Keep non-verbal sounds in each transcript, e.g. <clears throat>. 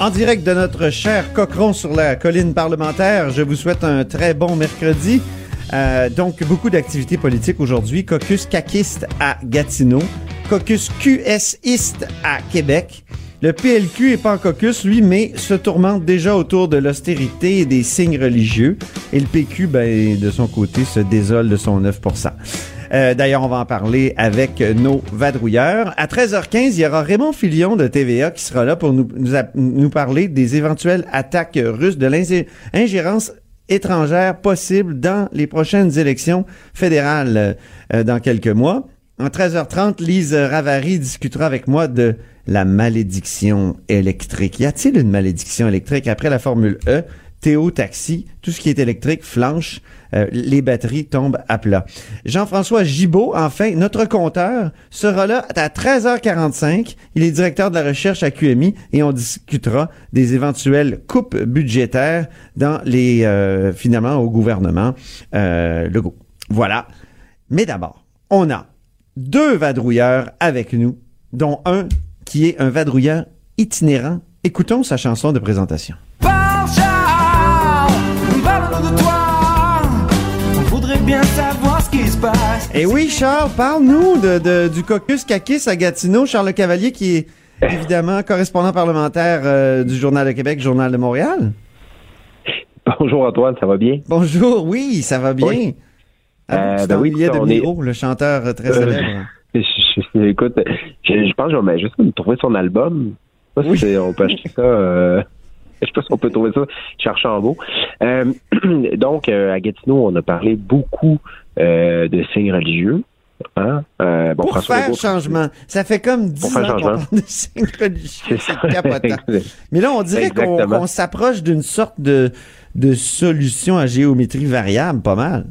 En direct de notre cher Cochron sur la colline parlementaire, je vous souhaite un très bon mercredi. Euh, donc, beaucoup d'activités politiques aujourd'hui. Caucus caquiste à Gatineau. Caucus QSiste à Québec. Le PLQ est pas en caucus, lui, mais se tourmente déjà autour de l'austérité et des signes religieux. Et le PQ, ben, de son côté, se désole de son 9 euh, D'ailleurs, on va en parler avec nos vadrouilleurs. À 13h15, il y aura Raymond Filion de TVA qui sera là pour nous, parler des éventuelles attaques russes, de l'ingérence étrangère possible dans les prochaines élections fédérales euh, dans quelques mois. En 13h30, Lise Ravary discutera avec moi de la malédiction électrique. Y a-t-il une malédiction électrique après la Formule E? Théo Taxi, tout ce qui est électrique flanche, euh, les batteries tombent à plat. Jean-François Gibault, enfin, notre compteur, sera là à 13h45. Il est directeur de la recherche à QMI et on discutera des éventuelles coupes budgétaires dans les, euh, finalement, au gouvernement euh, Legault. Voilà. Mais d'abord, on a deux vadrouilleurs avec nous, dont un qui est un vadrouilleur itinérant. Écoutons sa chanson de présentation. Bien savoir ce qui se passe. Et oui, Charles, parle-nous de, de, du caucus Kakis à Gatineau. Charles Le Cavalier, qui est évidemment correspondant parlementaire euh, du Journal de Québec, Journal de Montréal. Bonjour Antoine, ça va bien? Bonjour, oui, ça va bien. Oui. Ah, Euh, ben oui, de Miro, le chanteur euh, très Euh, célèbre. <laughs> Je- je- Écoute, je, je pense que je vais juste me trouver son album. Je sais pas Oui. si on peut acheter ça. <laughs> Je sais pas si on peut trouver ça chez Archambault. Euh, <clears throat> donc, euh, à Gatineau, on a parlé beaucoup euh, de signes religieux. Hein? Euh, bon, Pour François faire Legault- changement. Ça fait comme 10 faire ans qu'on parle de signes religieux. C'est capotant. <laughs> Mais là, on dirait qu'on s'approche d'une sorte de, de solution à géométrie variable, pas mal.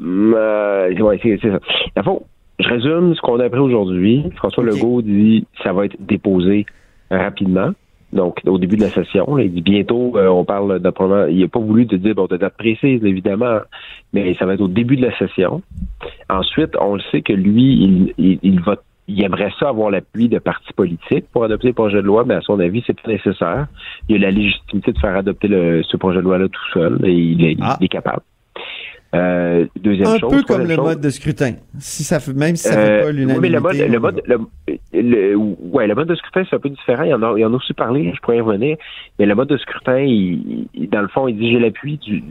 Hum, euh, ouais, c'est ça. Fond, je résume ce qu'on a appris aujourd'hui. François. Legault dit que ça va être déposé rapidement. Donc, au début de la session, là, il dit bientôt, euh, on parle de probablement- il n'a pas voulu te dire bon, de date précise, évidemment, mais ça va être au début de la session. Ensuite, on le sait que lui, il, il, il va il aimerait ça avoir l'appui de partis politiques pour adopter le projet de loi, mais à son avis, c'est pas nécessaire. Il a la légitimité de faire adopter le, ce projet de loi-là tout seul et il est, Ah. il est capable. Euh, deuxième Un chose. peu comme le chose, mode de scrutin. Si ça fait, même si ça euh, fait pas oui, l'unanimité. mais le mode, on le mode, le, le- ouais, le mode de scrutin, c'est un peu différent. Il y en a, il y en a aussi parlé, je pourrais y revenir. Mais le mode de scrutin, il, il- dans le fond, il dit j'ai l'appui du,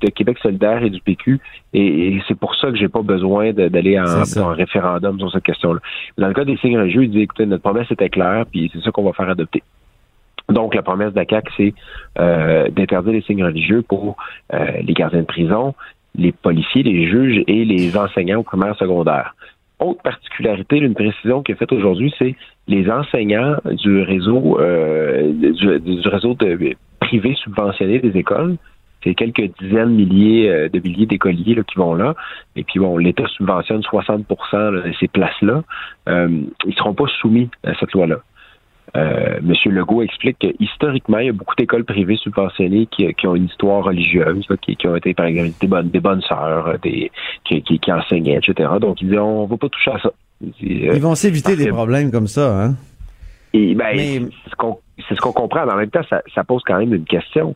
de Québec solidaire et du PQ. Et, et c'est pour ça que j'ai pas besoin d'aller en, référendum sur cette question-là. Dans le cas des signes religieux, il dit écoutez, notre promesse était claire, puis c'est ça qu'on va faire adopter. Donc, la promesse de la CAQ, c'est euh, d'interdire les signes religieux pour euh, les gardiens de prison, les policiers, les juges et les enseignants au primaire secondaire. Autre particularité, une précision qui est faite aujourd'hui, c'est les enseignants du réseau euh, du, réseau de, privé subventionné des écoles. C'est quelques dizaines de milliers euh, de milliers d'écoliers qui vont là. Et puis bon, l'État subventionne 60 là, de ces places-là. Euh, ils seront pas soumis à cette loi-là. Euh, Monsieur Legault explique que historiquement, il y a beaucoup d'écoles privées subventionnées qui, qui ont une histoire religieuse, là, qui, qui ont été par exemple des bonnes, des bonnes sœurs, euh, des, qui, qui, qui enseignaient, etc. Donc il dit on va pas toucher à ça. Dit, euh, Ils vont s'éviter des problèmes comme ça, hein? et ben, Mais- c'est ce qu'on ce comprend, mais en même temps, ça, ça pose quand même une question.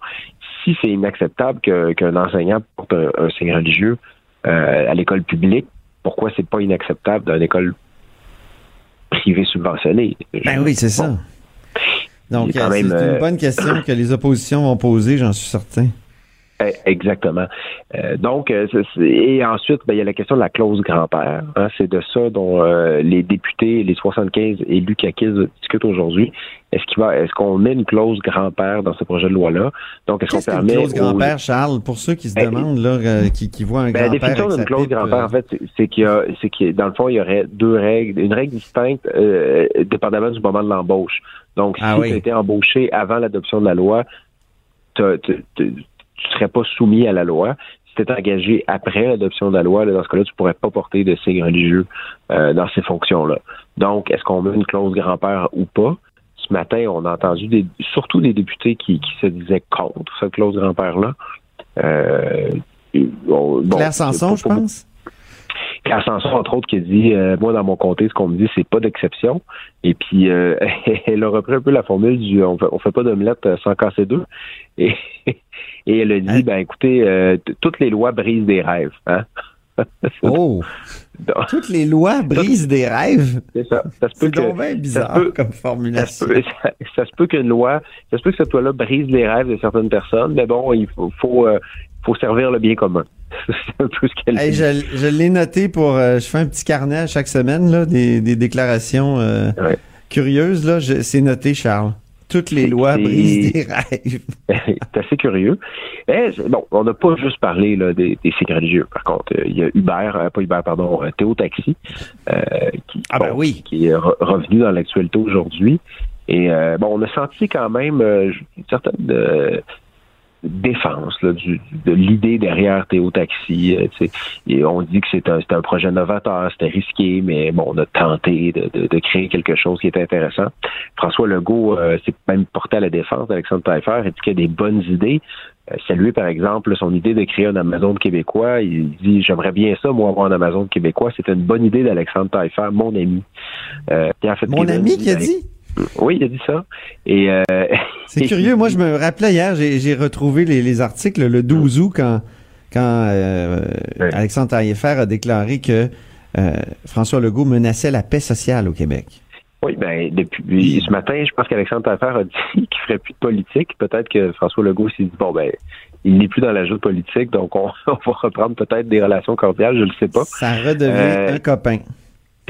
Si c'est inacceptable qu'un enseignant porte un, un signe religieux euh, à l'école publique, pourquoi c'est pas inacceptable dans une école privée subventionnée? Ben oui, c'est ça. Donc, euh, c'est une euh, bonne question que les oppositions vont poser, j'en suis certain. Eh, Exactement. Euh, donc, euh, et ensuite, ben, il y a la question de la clause grand-père. hein. c'est de ça dont euh, les députés, les 75 élus caquistes discutent aujourd'hui. Est-ce qu'il va, est-ce qu'on met une clause grand-père dans ce projet de loi-là? Donc, est-ce qu'on permet clause aux- grand-père, Charles, pour ceux qui se Ben, demandent, là, euh, qui, qui voient un Ben, la grand-père définition avec d'une clause grand-père, euh, en fait, c'est- qu'il y a, c'est que dans le fond, il y aurait deux règles, une règle distincte, euh, dépendamment du moment de l'embauche. Donc, Ah si oui. tu as été embauché avant l'adoption de la loi, t'as- tu serais pas soumis à la loi. Si tu es engagé après l'adoption de la loi, là, dans ce cas-là, tu pourrais pas porter de signes religieux euh, dans ces fonctions-là. Donc, est-ce qu'on met une clause grand-père ou pas? Ce matin, on a entendu des, surtout des députés qui, qui se disaient contre cette clause grand-père-là. Euh, bon, Claire Sanson, je pense? Claire Sanson, entre autres, qui dit euh, Moi, dans mon comté, ce qu'on me dit, c'est pas d'exception. Et puis, euh, <laughs> elle a repris un peu la formule du on fait, on fait pas d'omelette sans casser deux. Et, <laughs> et elle a dit Ben écoutez, euh, toutes les lois brisent des rêves. Hein? <laughs> Oh! Donc, Toutes les lois brisent des rêves? c'est ça. Ça se peut que. ça bizarre peut- comme Ça se, formulation. peut, ça, ça se peut qu'une loi, ça se peut que cette loi-là brise les rêves de certaines personnes, mais bon, il faut, faut, euh, faut servir le bien commun. C'est un peu ce qu'elle Hey, dit. je je l'ai noté pour. euh, je fais un petit carnet à chaque semaine, là, des, des déclarations euh, Ouais. curieuses. Là, Je- c'est noté, Charles. Toutes les lois brisent des rêves. <laughs> c'est assez curieux. Bon, on n'a pas juste parlé là, des, des signes religieux. Par contre, euh, il y a Uber, pas Uber, pardon, Théo Taxi, euh, qui, Ah ben oui. qui est re- revenu dans l'actualité aujourd'hui. Et euh, bon, on a senti quand même euh, une certaine défense là, du, de l'idée derrière Théo Taxi. euh, et on dit que c'est un, un projet novateur, c'était risqué, mais bon, on a tenté de, de- de créer quelque chose qui était intéressant. François Legault euh, s'est même porté à la défense d'Alexandre Taillefer et dit qu'il y a des bonnes idées. Euh, saluer, par exemple, son idée de créer un Amazon québécois. Il dit J'aimerais bien ça, moi, avoir un Amazon québécois. C'était une bonne idée d'Alexandre Taillefer, mon ami. Euh, Pierre Mon ami qui a ben, dit. Oui, il a dit ça. Et euh, <laughs> C'est curieux. Moi, je me rappelais hier, j'ai retrouvé les, les articles le 12 août quand, quand euh. Alexandre Taillefer a déclaré que euh, François Legault menaçait la paix sociale au Québec. Oui, ben depuis ce matin, je pense qu'Alexandre Taillefer a dit <laughs> qu'il ferait plus de politique. Peut-être que François Legault s'est dit bon ben il n'est plus dans la jeu politique, donc on, <laughs> on va reprendre peut-être des relations cordiales, je ne sais pas. Ça redevient un copain.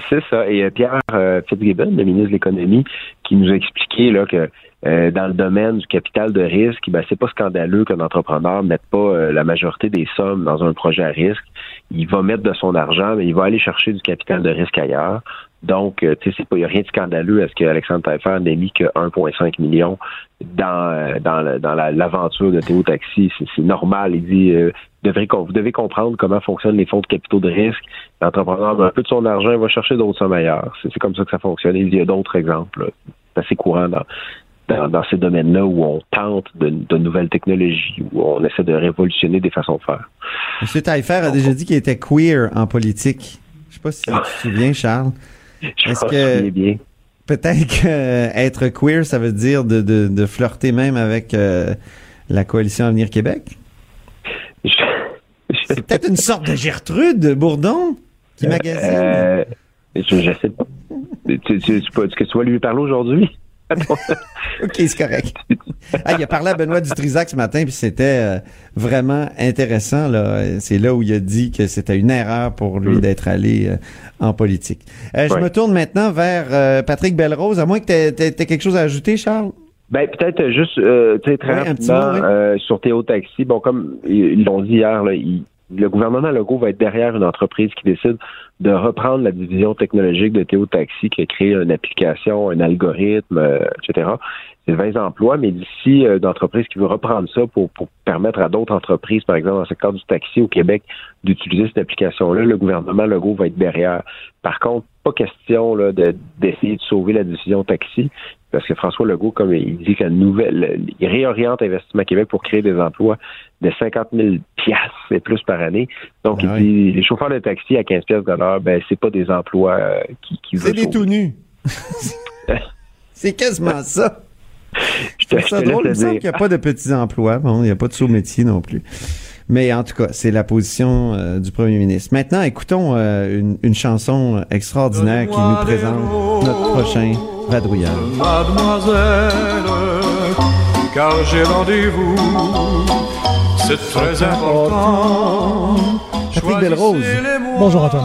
C'est ça. Et euh, Pierre euh, Fitzgibbon, le ministre de l'économie, qui nous a expliqué là que euh, dans le domaine du capital de risque, ben c'est pas scandaleux qu'un entrepreneur mette pas euh, la majorité des sommes dans un projet à risque. Il va mettre de son argent, mais il va aller chercher du capital de risque ailleurs. Donc, tu sais, il n'y a rien de scandaleux à ce qu'Alexandre Taillefer n'ait mis que 1,5 million dans dans, l'aventure de Théo Taxi. C'est, normal. Il dit, devrez, vous devez comprendre comment fonctionnent les fonds de capitaux de risque. L'entrepreneur met un peu de son argent, il va chercher d'autres sommes ailleurs. C'est, comme ça que ça fonctionne. Il y a d'autres exemples. C'est assez courant dans, dans, dans ces domaines-là où on tente de, de nouvelles technologies, où on essaie de révolutionner des façons de faire. M. Taillefer a déjà dit qu'il était queer en politique. Je sais pas si tu te souviens, Charles. <laughs> Je Est-ce que- bien. Peut-être que euh, être queer, ça veut dire de, de, de flirter même avec euh, la coalition Avenir Québec? Je- C'est peut-être une sorte de Gertrude Bourdon qui magasine. Euh, je, je sais pas. Tu, tu, tu, que tu vas lui parler aujourd'hui? <laughs> OK, c'est correct. Ah, il a parlé à Benoît Dutrisac ce matin, puis c'était euh, vraiment intéressant. Là. C'est là où il a dit que c'était une erreur pour lui Mm. d'être allé euh, en politique. Euh, je me tourne maintenant vers euh, Patrick Belrose, à moins que tu aies, quelque chose à ajouter, Charles? Ben peut-être juste euh, tu sais, très Ouais, rapidement euh, sur Théo Taxi. Bon, comme ils l'ont dit hier, là, il- le gouvernement Legault va être derrière une entreprise qui décide de reprendre la division technologique de Théo Taxi qui a créé une application, un algorithme, euh, etc. C'est 20 emplois, mais d'ici euh, d'entreprises qui veut reprendre ça pour, pour permettre à d'autres entreprises, par exemple dans le secteur du taxi au Québec, d'utiliser cette application-là, le gouvernement Legault va être derrière. Par contre, pas question là, de- d'essayer de sauver la division taxi, parce que François Legault, comme il dit que nouvelle, il réoriente Investissement Québec pour créer des emplois de 50 000 piastres et plus par année. Donc, Ah il dit, les chauffeurs de taxi à 15 piastres de l'heure, ben, c'est pas des emplois euh, qui, qui C'est des tout nus. <laughs> c'est quasiment ça. Je te- C'est ça je te drôle, il me semble dire. qu'il n'y a pas de petits emplois. Bon, il n'y a pas de sous-métier non plus. Mais en tout cas, c'est la position euh, du premier ministre. Maintenant, écoutons euh, une, une chanson extraordinaire qui nous présente notre prochain vadrouilleur. Mademoiselle, car j'ai rendez-vous, c'est très important. Patrick Belrose. Bonjour, Antoine.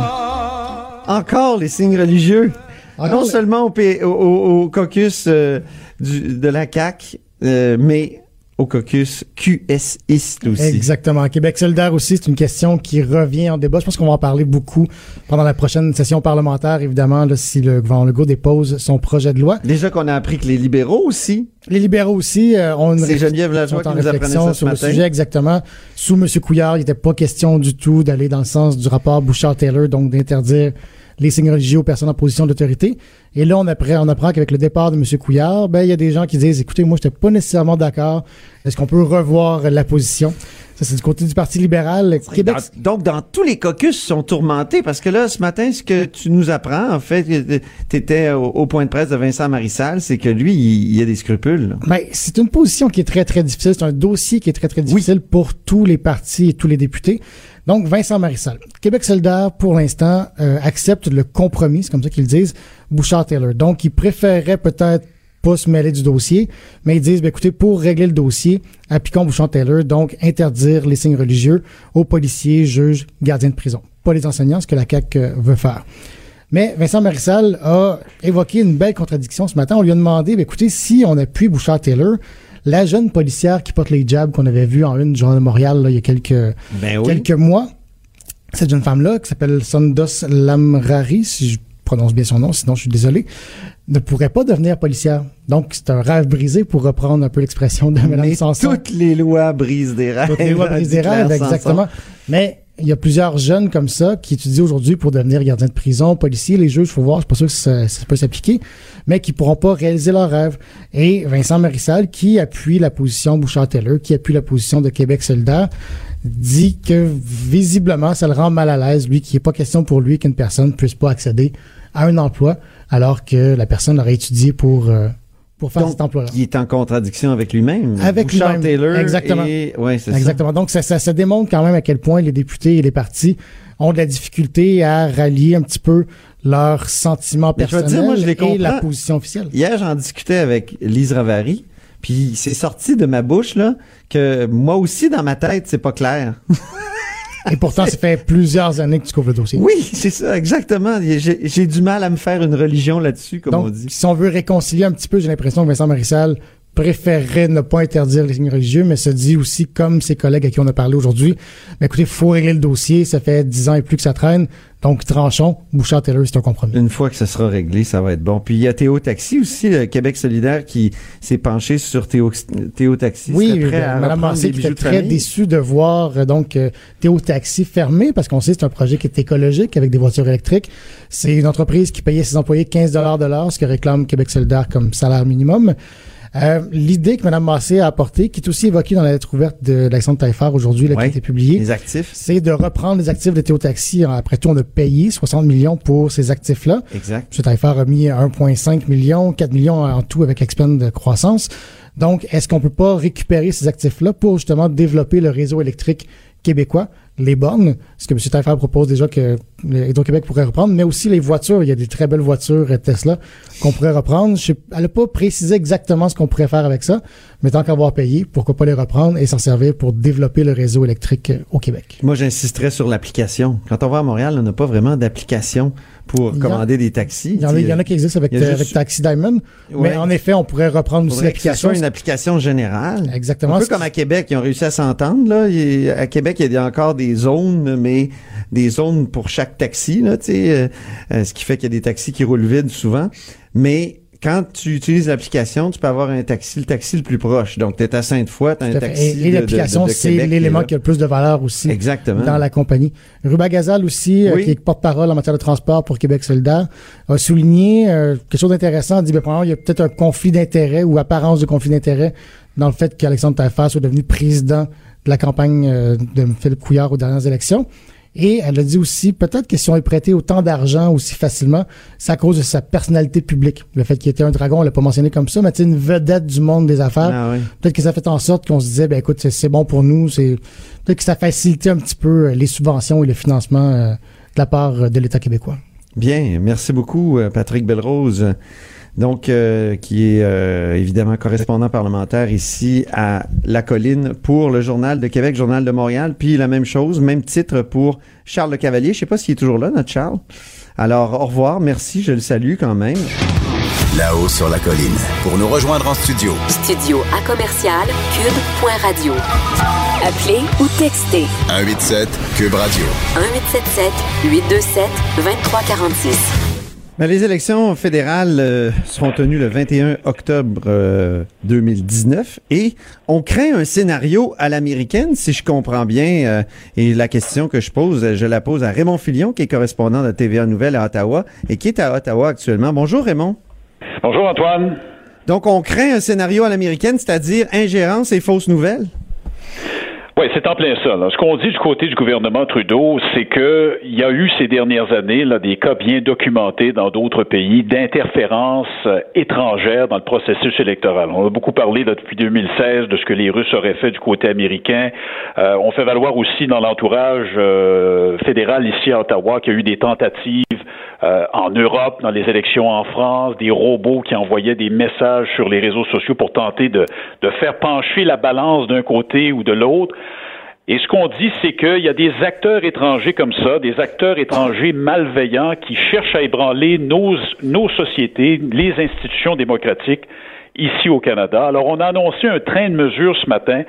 Encore les signes religieux. Non seulement au, P- au- au- au caucus euh, du- de la CAQ, euh, mais au caucus QSiste aussi. Exactement. Québec solidaire aussi, c'est une question qui revient en débat. Je pense qu'on va en parler beaucoup pendant la prochaine session parlementaire, évidemment, là, si le gouvernement Legault dépose son projet de loi. Déjà qu'on a appris que les libéraux aussi. Les libéraux aussi euh, ont une C'est Geneviève Lajoie en qui nous réflexion ça ce sur le sujet exactement. Sous M. Couillard, il n'était pas question du tout d'aller dans le sens du rapport Bouchard-Taylor, donc d'interdire les signes religieux aux personnes en position d'autorité. Et là, on apprend, qu'avec le départ de M. Couillard, ben, il y a des gens qui disent, écoutez, moi, je n'étais pas nécessairement d'accord. Est-ce qu'on peut revoir la position? Ça, c'est du côté du Parti libéral. Québec, Dans- donc, dans tous les caucus sont tourmentés parce que là, ce matin, ce que tu nous apprends, en fait, tu étais au, au point de presse de Vincent Marissal, c'est que lui, il, il a des scrupules. Ben, c'est une position qui est très, très difficile. C'est un dossier qui est très, très difficile pour tous les partis et tous les députés. Donc, Vincent Marissal. Québec solidaire, pour l'instant, euh, accepte le compromis, c'est comme ça qu'ils le disent, Bouchard-Taylor. Donc, ils préféreraient peut-être pas se mêler du dossier, mais ils disent, ben, écoutez, pour régler le dossier, appliquons Bouchard-Taylor, donc interdire les signes religieux aux policiers, juges, gardiens de prison. Pas les enseignants, ce que la CAQ euh, veut faire. Mais Vincent Marissal a évoqué une belle contradiction ce matin. On lui a demandé, ben, écoutez, si on appuie Bouchard-Taylor, la jeune policière qui porte les jabs qu'on avait vu en une du Journal de Montréal là, il y a quelques, Ben oui. quelques mois, cette jeune femme-là, qui s'appelle Sondos Lamrari, si je prononce bien son nom, sinon je suis désolé, ne pourrait pas devenir policière. Donc, c'est un rêve brisé pour reprendre un peu l'expression de Mme Mais Sanson. toutes les lois brisent des rêves. Toutes les lois brisent des rêves, exactement. Mais il y a plusieurs jeunes comme ça qui étudient aujourd'hui pour devenir gardiens de prison, policiers, les juges, faut voir, je suis pas sûr que ça, ça peut s'appliquer, mais qui pourront pas réaliser leurs rêves. Et Vincent Marissal, qui appuie la position Bouchard-Taylor, qui appuie la position de Québec solidaire, dit que visiblement, ça le rend mal à l'aise, lui, qu'il n'est pas question pour lui qu'une personne puisse pas accéder à un emploi alors que la personne aurait étudié pour, euh, pour faire Donc, cet emploi-là. il est en contradiction avec lui-même. Avec Bouchard lui-même. Taylor. Exactement. Et, ouais, c'est ça. Exactement. Donc, ça, ça, ça démontre quand même à quel point les députés et les partis ont de la difficulté à rallier un petit peu leurs sentiments personnels dire, moi, je les et la position officielle. Hier, j'en discutais avec Lise Ravary, puis c'est sorti de ma bouche là que moi aussi dans ma tête, c'est pas clair. Et pourtant, ça fait plusieurs années que tu couvres le dossier. Oui, c'est ça, exactement. J'ai du mal à me faire une religion là-dessus, comme on dit. si on veut réconcilier un petit peu, j'ai l'impression que Vincent Marissal préférerait ne pas interdire les signes religieux, mais se dit aussi, comme ses collègues à qui on a parlé aujourd'hui, ben écoutez, faut régler le dossier, ça fait dix ans et plus que ça traîne, donc tranchons, Bouchard-Taylor, c'est un compromis. Une fois que ce sera réglé, ça va être bon. Puis il y a Théo Taxi aussi, le Québec solidaire, qui s'est penché sur Théo, Théo Taxi. Oui, prêt à euh, Mme qui était très déçue de voir euh, donc euh, Théo Taxi fermé parce qu'on sait que c'est un projet qui est écologique avec des voitures électriques. C'est une entreprise qui payait ses employés 15 dollars de l'heure, ce que réclame Québec solidaire comme salaire minimum. Euh, L'idée que Mme Massé a apportée, qui est aussi évoquée dans la lettre ouverte de l'Action de Taillefer aujourd'hui, là, qui a été publiée, Les actifs. c'est de reprendre les actifs de Théo Taxi. Après tout, on a payé 60 millions pour ces actifs-là. Exact. M. Taillefer a mis 1,5 million, 4 millions en tout avec l'expand de croissance. Donc, est-ce qu'on peut pas récupérer ces actifs-là pour justement développer le réseau électrique québécois, les bornes, ce que M. Taillefer propose déjà que Hydro-Québec pourrait reprendre, mais aussi les voitures. Il y a des très belles voitures euh, Tesla qu'on pourrait reprendre. Je sais- elle n'a pas précisé exactement ce qu'on pourrait faire avec ça, mais tant qu'avoir payé, pourquoi pas les reprendre et s'en servir pour développer le réseau électrique euh, au Québec. Moi, j'insisterais sur l'application. Quand on va à Montréal, on n'a pas vraiment d'application pour a- commander des taxis. Il y en a, il y en a qui existent avec, juste- Taxi Diamond, Ouais. mais en effet, on pourrait reprendre aussi l'application. une application générale. Exactement. Un peu comme à Québec, ils ont réussi à s'entendre. Là. Il- à Québec, il y a encore des zones, mais des zones pour chaque taxi. Là, euh, euh, ce qui fait qu'il y a des taxis qui roulent vide souvent. Mais quand tu utilises l'application, tu peux avoir un taxi, le taxi le plus proche. Donc, tu es à Sainte-Foy, tu as un taxi. Et, et l'application, c'est l'élément qui a le plus de valeur aussi Exactement. dans la compagnie. Ruba Gazal aussi, euh, qui est porte-parole en matière de transport pour Québec solidaire, a souligné euh, quelque chose d'intéressant. Il dit, ben, il y a peut-être un conflit d'intérêt ou apparence de conflit d'intérêt dans le fait qu'Alexandre Taillefer soit devenu président de la campagne euh, de Philippe Couillard aux dernières élections. Et elle a dit aussi, peut-être que si on lui prêtait autant d'argent aussi facilement, c'est à cause de sa personnalité publique. Le fait qu'il était un dragon, on l'a pas mentionné comme ça, mais c'est une vedette du monde des affaires. Ah oui. Peut-être que ça fait en sorte qu'on se disait, ben écoute, c'est- bon pour nous. C'est peut-être que ça facilitait un petit peu euh, les subventions et le financement euh, de la part euh, de l'État québécois. Bien, merci beaucoup, Patrick Belrose. Donc, euh, qui est euh, évidemment correspondant parlementaire ici à La Colline pour le Journal de Québec, Journal de Montréal. Puis la même chose, même titre pour Charles Le Cavalier. Je sais pas s'il est toujours là, notre Charles. Alors, au revoir, merci, je le salue quand même. là-haut sur la colline. Pour nous rejoindre en studio, Studio à commercial cube.radio. Appelez ou textez 187 Cube Radio. 1877 827 2346. Ben, les élections fédérales euh, seront tenues le 21 octobre euh, 2019 et on craint un scénario à l'américaine, si je comprends bien. euh, et la question que je pose, je la pose à Raymond Filion, qui est correspondant de TVA Nouvelle à Ottawa et qui est à Ottawa actuellement. Bonjour Raymond. Bonjour Antoine. Donc on craint un scénario à l'américaine, c'est-à-dire ingérence et fausses nouvelles? Oui, c'est en plein ça. Ce qu'on dit du côté du gouvernement Trudeau, c'est que il y a eu ces dernières années là, des cas bien documentés dans d'autres pays d'interférences euh, étrangères dans le processus électoral. On a beaucoup parlé là, depuis 2016 de ce que les Russes auraient fait du côté américain. Euh, on fait valoir aussi dans l'entourage euh, fédéral ici à Ottawa qu'il y a eu des tentatives euh, en Europe, dans les élections en France, des robots qui envoyaient des messages sur les réseaux sociaux pour tenter de, de faire pencher la balance d'un côté ou de l'autre. Et ce qu'on dit, c'est qu'il y a des acteurs étrangers comme ça, des acteurs étrangers malveillants qui cherchent à ébranler nos, nos sociétés, les institutions démocratiques ici au Canada. Alors, on a annoncé un train de mesures ce matin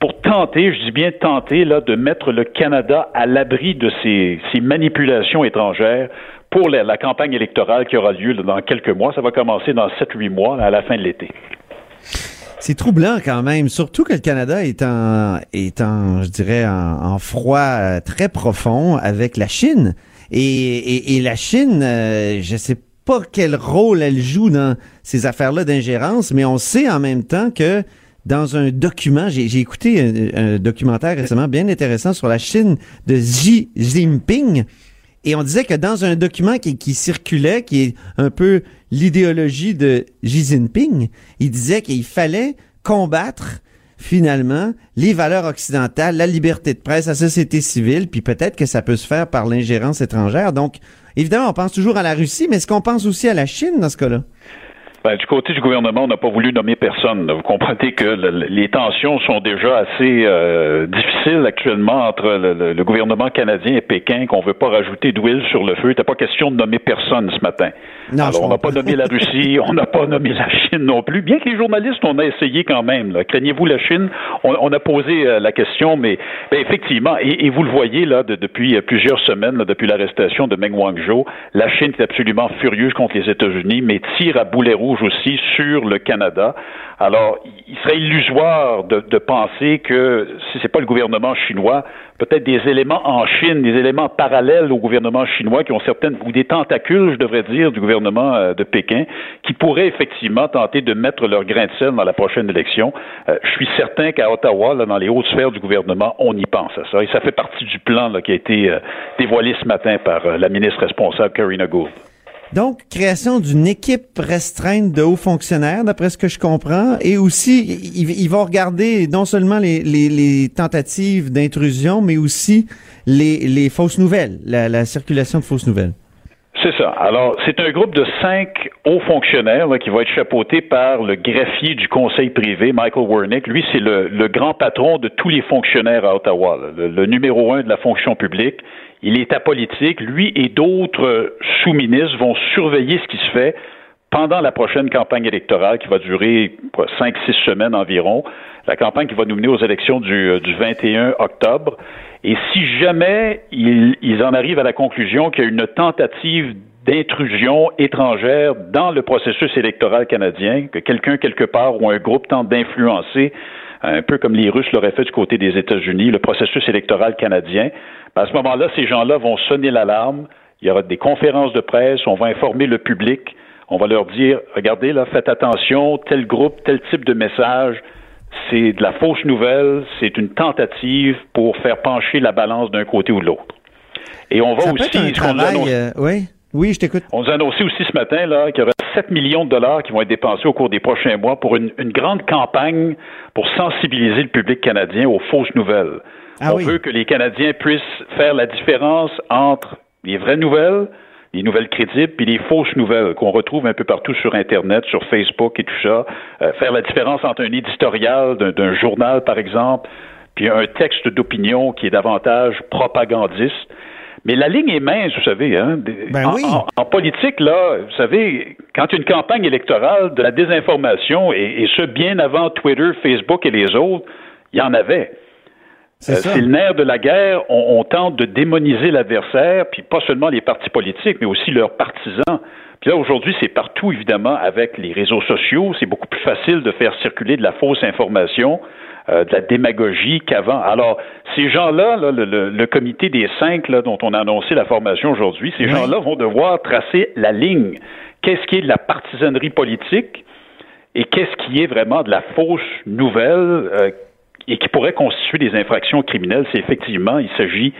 pour tenter, je dis bien tenter, là, de mettre le Canada à l'abri de ces, ces manipulations étrangères pour la, la campagne électorale qui aura lieu dans quelques mois. Ça va commencer dans 7-8 mois, à la fin de l'été. C'est troublant quand même, surtout que le Canada est en, est en je dirais, en, froid euh, très profond avec la Chine. Et, la Chine, euh, je sais pas quel rôle elle joue dans ces affaires-là d'ingérence, mais on sait en même temps que dans un document, j'ai écouté un documentaire récemment bien intéressant sur la Chine de Xi Jinping, et on disait que dans un document qui, qui circulait, qui est un peu l'idéologie de Xi Jinping, il disait qu'il fallait combattre finalement les valeurs occidentales, la liberté de presse, la société civile, puis peut-être que ça peut se faire par l'ingérence étrangère. Donc, évidemment, on pense toujours à la Russie, mais est-ce qu'on pense aussi à la Chine dans ce cas-là? Ben, du côté du gouvernement, on n'a pas voulu nommer personne. Vous comprenez que le- les tensions sont déjà assez euh, difficiles actuellement entre le, gouvernement canadien et Pékin, qu'on veut pas rajouter d'huile sur le feu. Il n'était pas question de nommer personne ce matin. Non, je Alors, on n'a pas nommé la Russie, <laughs> on n'a pas nommé la Chine non plus. Bien que les journalistes, on a essayé quand même. Craignez-vous la Chine? On, on a posé euh, la question, mais ben, effectivement, et, et vous le voyez là de- depuis euh, plusieurs semaines, là, depuis l'arrestation de Meng Wanzhou, la Chine est absolument furieuse contre les États-Unis, mais tire à boulet rouge aussi sur le Canada. Alors, il serait illusoire de, penser que si c'est pas le gouvernement chinois, peut-être des éléments en Chine, des éléments parallèles au gouvernement chinois qui ont certaines ou des tentacules, je devrais dire, du gouvernement euh, de Pékin, qui pourraient effectivement tenter de mettre leur grain de sel dans la prochaine élection. Euh, je suis certain qu'à Ottawa, dans les hautes sphères du gouvernement, on y pense à ça, et ça fait partie du plan qui a été euh, dévoilé ce matin par la ministre responsable, Karina Gould. Donc, création d'une équipe restreinte de hauts fonctionnaires, d'après ce que je comprends, et aussi, ils vont regarder non seulement les, tentatives d'intrusion, mais aussi les, fausses nouvelles, la, la circulation de fausses nouvelles. C'est ça. Alors, c'est un groupe de cinq hauts fonctionnaires qui va être chapeauté par le greffier du conseil privé, Michael Wernick. Lui, c'est le, grand patron de tous les fonctionnaires à Ottawa, le numéro un de la fonction publique. Il est apolitique. Lui et d'autres sous-ministres vont surveiller ce qui se fait pendant la prochaine campagne électorale qui va durer cinq, six semaines environ. La campagne qui va nous mener aux élections du, euh, du 21 octobre. Et si jamais ils, en arrivent à la conclusion qu'il y a une tentative d'intrusion étrangère dans le processus électoral canadien, que quelqu'un quelque part ou un groupe tente d'influencer, un peu comme les Russes l'auraient fait du côté des États-Unis, le processus électoral canadien, à ce moment-là, ces gens-là vont sonner l'alarme. Il y aura des conférences de presse, on va informer le public, on va leur dire, regardez, là, faites attention, tel groupe, tel type de message, c'est de la fausse nouvelle, c'est une tentative pour faire pencher la balance d'un côté ou de l'autre. Et on va Ça peut aussi, être un ce qu'on nous travail... annonce- euh, oui, oui, je t'écoute. on nous a annoncé aussi ce matin là, qu'il y aurait 7 millions de dollars qui vont être dépensés au cours des prochains mois pour une, une grande campagne pour sensibiliser le public canadien aux fausses nouvelles. Ah on oui. veut que les Canadiens puissent faire la différence entre les vraies nouvelles, les nouvelles crédibles, puis les fausses nouvelles qu'on retrouve un peu partout sur Internet, sur Facebook et tout ça. Euh, faire la différence entre un éditorial d'un d'un journal, par exemple, puis un texte d'opinion qui est davantage propagandiste. Mais la ligne est mince, vous savez. Hein? Ben en, oui. en, politique, là, vous savez, quand une campagne électorale de la désinformation, et, et ce bien avant Twitter, Facebook et les autres, il y en avait. C'est. Euh, le nerf de la guerre. On, on tente de démoniser l'adversaire, puis pas seulement les partis politiques, mais aussi leurs partisans. Puis là, aujourd'hui, c'est partout, évidemment, avec les réseaux sociaux. C'est beaucoup plus facile de faire circuler de la fausse information, euh, de la démagogie qu'avant. Alors, ces gens-là, là, le, le- le comité des cinq là, dont on a annoncé la formation aujourd'hui, ces Oui. gens-là vont devoir tracer la ligne. Qu'est-ce qui est de la partisanerie politique et qu'est-ce qui est vraiment de la fausse nouvelle euh, et qui pourrait constituer des infractions criminelles si effectivement il s'agit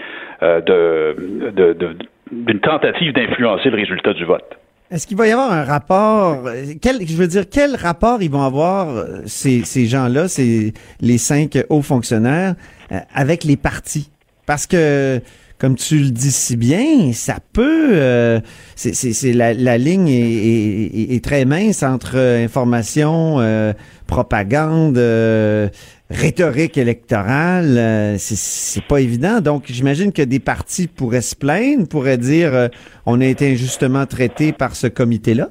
euh, de, de- de- d'une tentative d'influencer le résultat du vote. Est-ce qu'il va y avoir un rapport quel je veux dire quel rapport ils vont avoir euh, ces, ces gens-là, ces les cinq hauts fonctionnaires euh, avec les partis? Parce que comme tu le dis si bien, ça peut euh, c'est c'est c'est la, la ligne est, est- est- très mince entre information, euh, propagande, euh, rhétorique électorale, euh, c'est pas évident. Donc j'imagine que des partis pourraient se plaindre, pourraient dire euh, on a été injustement traité par ce comité-là.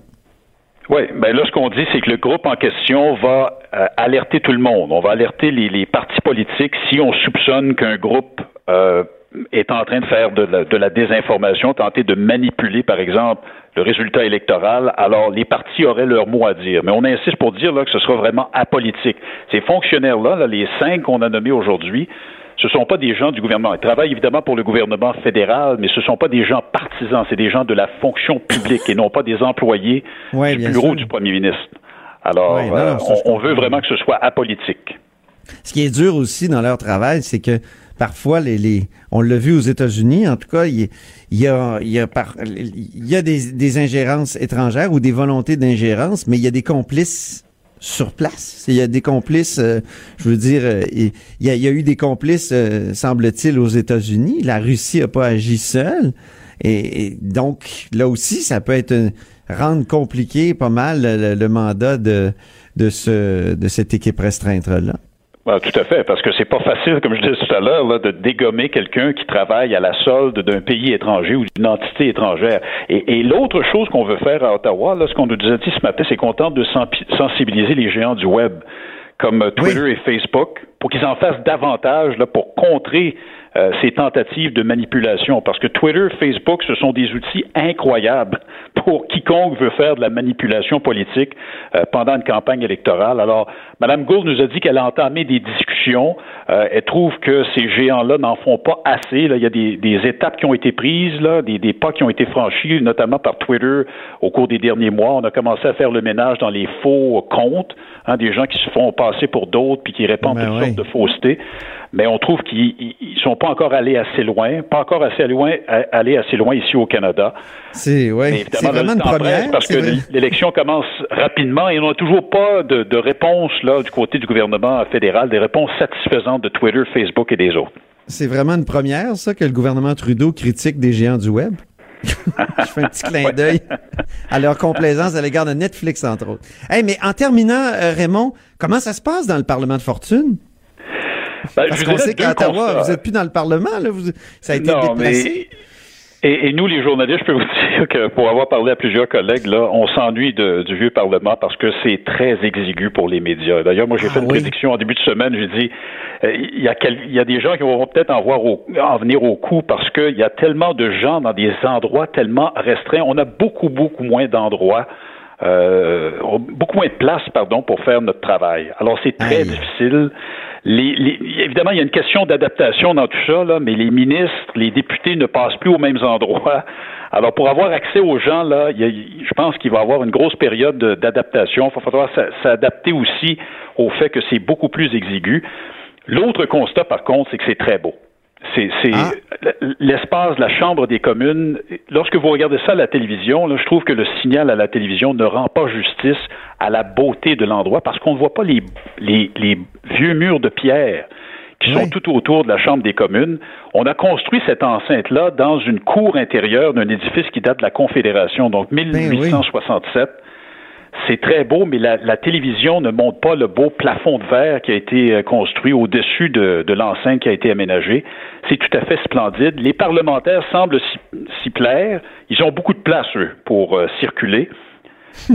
Oui, ben là, ce qu'on dit, c'est que le groupe en question va euh, alerter tout le monde. On va alerter les, les partis politiques si on soupçonne qu'un groupe euh, est en train de faire de la, de la désinformation, tenter de manipuler, par exemple, le résultat électoral. Alors, les partis auraient leur mot à dire. Mais on insiste pour dire là, que ce sera vraiment apolitique. Ces fonctionnaires-là, là, les cinq qu'on a nommés aujourd'hui, ce ne sont pas des gens du gouvernement. Ils travaillent évidemment pour le gouvernement fédéral, mais ce ne sont pas des gens partisans, c'est des gens de la fonction publique et non pas des employés Ouais, du bureau sûr. du premier ministre. Alors, Ouais, non, euh, non, ça, je on, veut vraiment que ce soit apolitique. Ce qui est dur aussi dans leur travail, c'est que parfois, les, les on l'a vu aux États-Unis, en tout cas, il y, a, il y a, par- il y a des, des ingérences étrangères ou des volontés d'ingérence, mais il y a des complices sur place. Il y a des complices, euh, je veux dire, euh, il y a, il y a eu des complices, euh, semble-t-il, aux États-Unis. La Russie n'a pas agi seule. Et, donc, là aussi, ça peut être rendre compliqué pas mal le, le mandat de, de, ce, de cette équipe restreinte-là. Ah, tout à fait, parce que c'est pas facile, comme je disais tout à l'heure, là, de dégommer quelqu'un qui travaille à la solde d'un pays étranger ou d'une entité étrangère. Et, et l'autre chose qu'on veut faire à Ottawa, là, ce qu'on nous a dit ce matin, c'est qu'on tente de sensi- sensibiliser les géants du web, comme euh, Twitter et Facebook, pour qu'ils en fassent davantage là, pour contrer euh, ces tentatives de manipulation. Parce que Twitter, Facebook, ce sont des outils incroyables pour quiconque veut faire de la manipulation politique euh, pendant une campagne électorale. Alors, Mme Gould nous a dit qu'elle a entamé des discussions. Euh, elle trouve que ces géants-là n'en font pas assez. Là. Il y a des, des étapes qui ont été prises, là, des, des pas qui ont été franchis, notamment par Twitter au cours des derniers mois. On a commencé à faire le ménage dans les faux comptes, hein, des gens qui se font passer pour d'autres puis qui répandent Ben toutes oui. sortes de faussetés. Mais on trouve qu'ils ils- ils sont pas encore allés assez loin, pas encore assez loin, allés assez loin ici au Canada. C'est ouais, c'est vraiment une première. parce que vrai. l'élection commence rapidement et on n'a toujours pas de, de réponse là du côté du gouvernement fédéral, des réponses satisfaisantes de Twitter, Facebook et des autres. C'est vraiment une première, ça, que le gouvernement Trudeau critique des géants du web? <laughs> Je fais un petit clin d'œil à leur complaisance à l'égard de Netflix, entre autres. Hey, mais en terminant, euh, Raymond, comment ça se passe dans le Parlement de fortune? Ben, Parce qu'on sait qu'à Ottawa, vous n'êtes plus dans le Parlement, là. Vous, ça a été Non, déplacé. mais et, et nous, les journalistes, je peux vous <laughs> dire que pour avoir parlé à plusieurs collègues, là, on s'ennuie du vieux Parlement parce que c'est très exigu pour les médias. D'ailleurs, moi, j'ai Ah fait une oui. prédiction en début de semaine. J'ai dit, euh, il y, a quel- il y a des gens qui vont peut-être en, voir au- en venir au coup parce qu'il y a tellement de gens dans des endroits tellement restreints. On a beaucoup, beaucoup moins d'endroits. euh, beaucoup moins de place, pardon, pour faire notre travail. Alors c'est très Aïe. difficile. Évidemment, il y a une question d'adaptation dans tout ça, mais les ministres, les députés ne passent plus aux mêmes endroits. <laughs> Alors, pour avoir accès aux gens, là, je pense qu'il va y avoir une grosse période de- d'adaptation. Il va falloir s'a- s'adapter aussi au fait que c'est beaucoup plus exigu. L'autre constat, par contre, c'est que c'est très beau. C'est Ah. l'espace de la Chambre des communes. Lorsque vous regardez ça à la télévision, là, je trouve que le signal à la télévision ne rend pas justice à la beauté de l'endroit parce qu'on ne voit pas les, les, les vieux murs de pierre qui Oui. sont tout autour de la Chambre des communes. On a construit cette enceinte-là dans une cour intérieure d'un édifice qui date de la Confédération, donc Ben oui. 1867. c'est très beau, mais la, télévision ne montre pas le beau plafond de verre qui a été euh, construit au-dessus de, l'enceinte qui a été aménagée. C'est tout à fait splendide. Les parlementaires semblent s'y plaire. Ils ont beaucoup de place, eux, pour euh, circuler.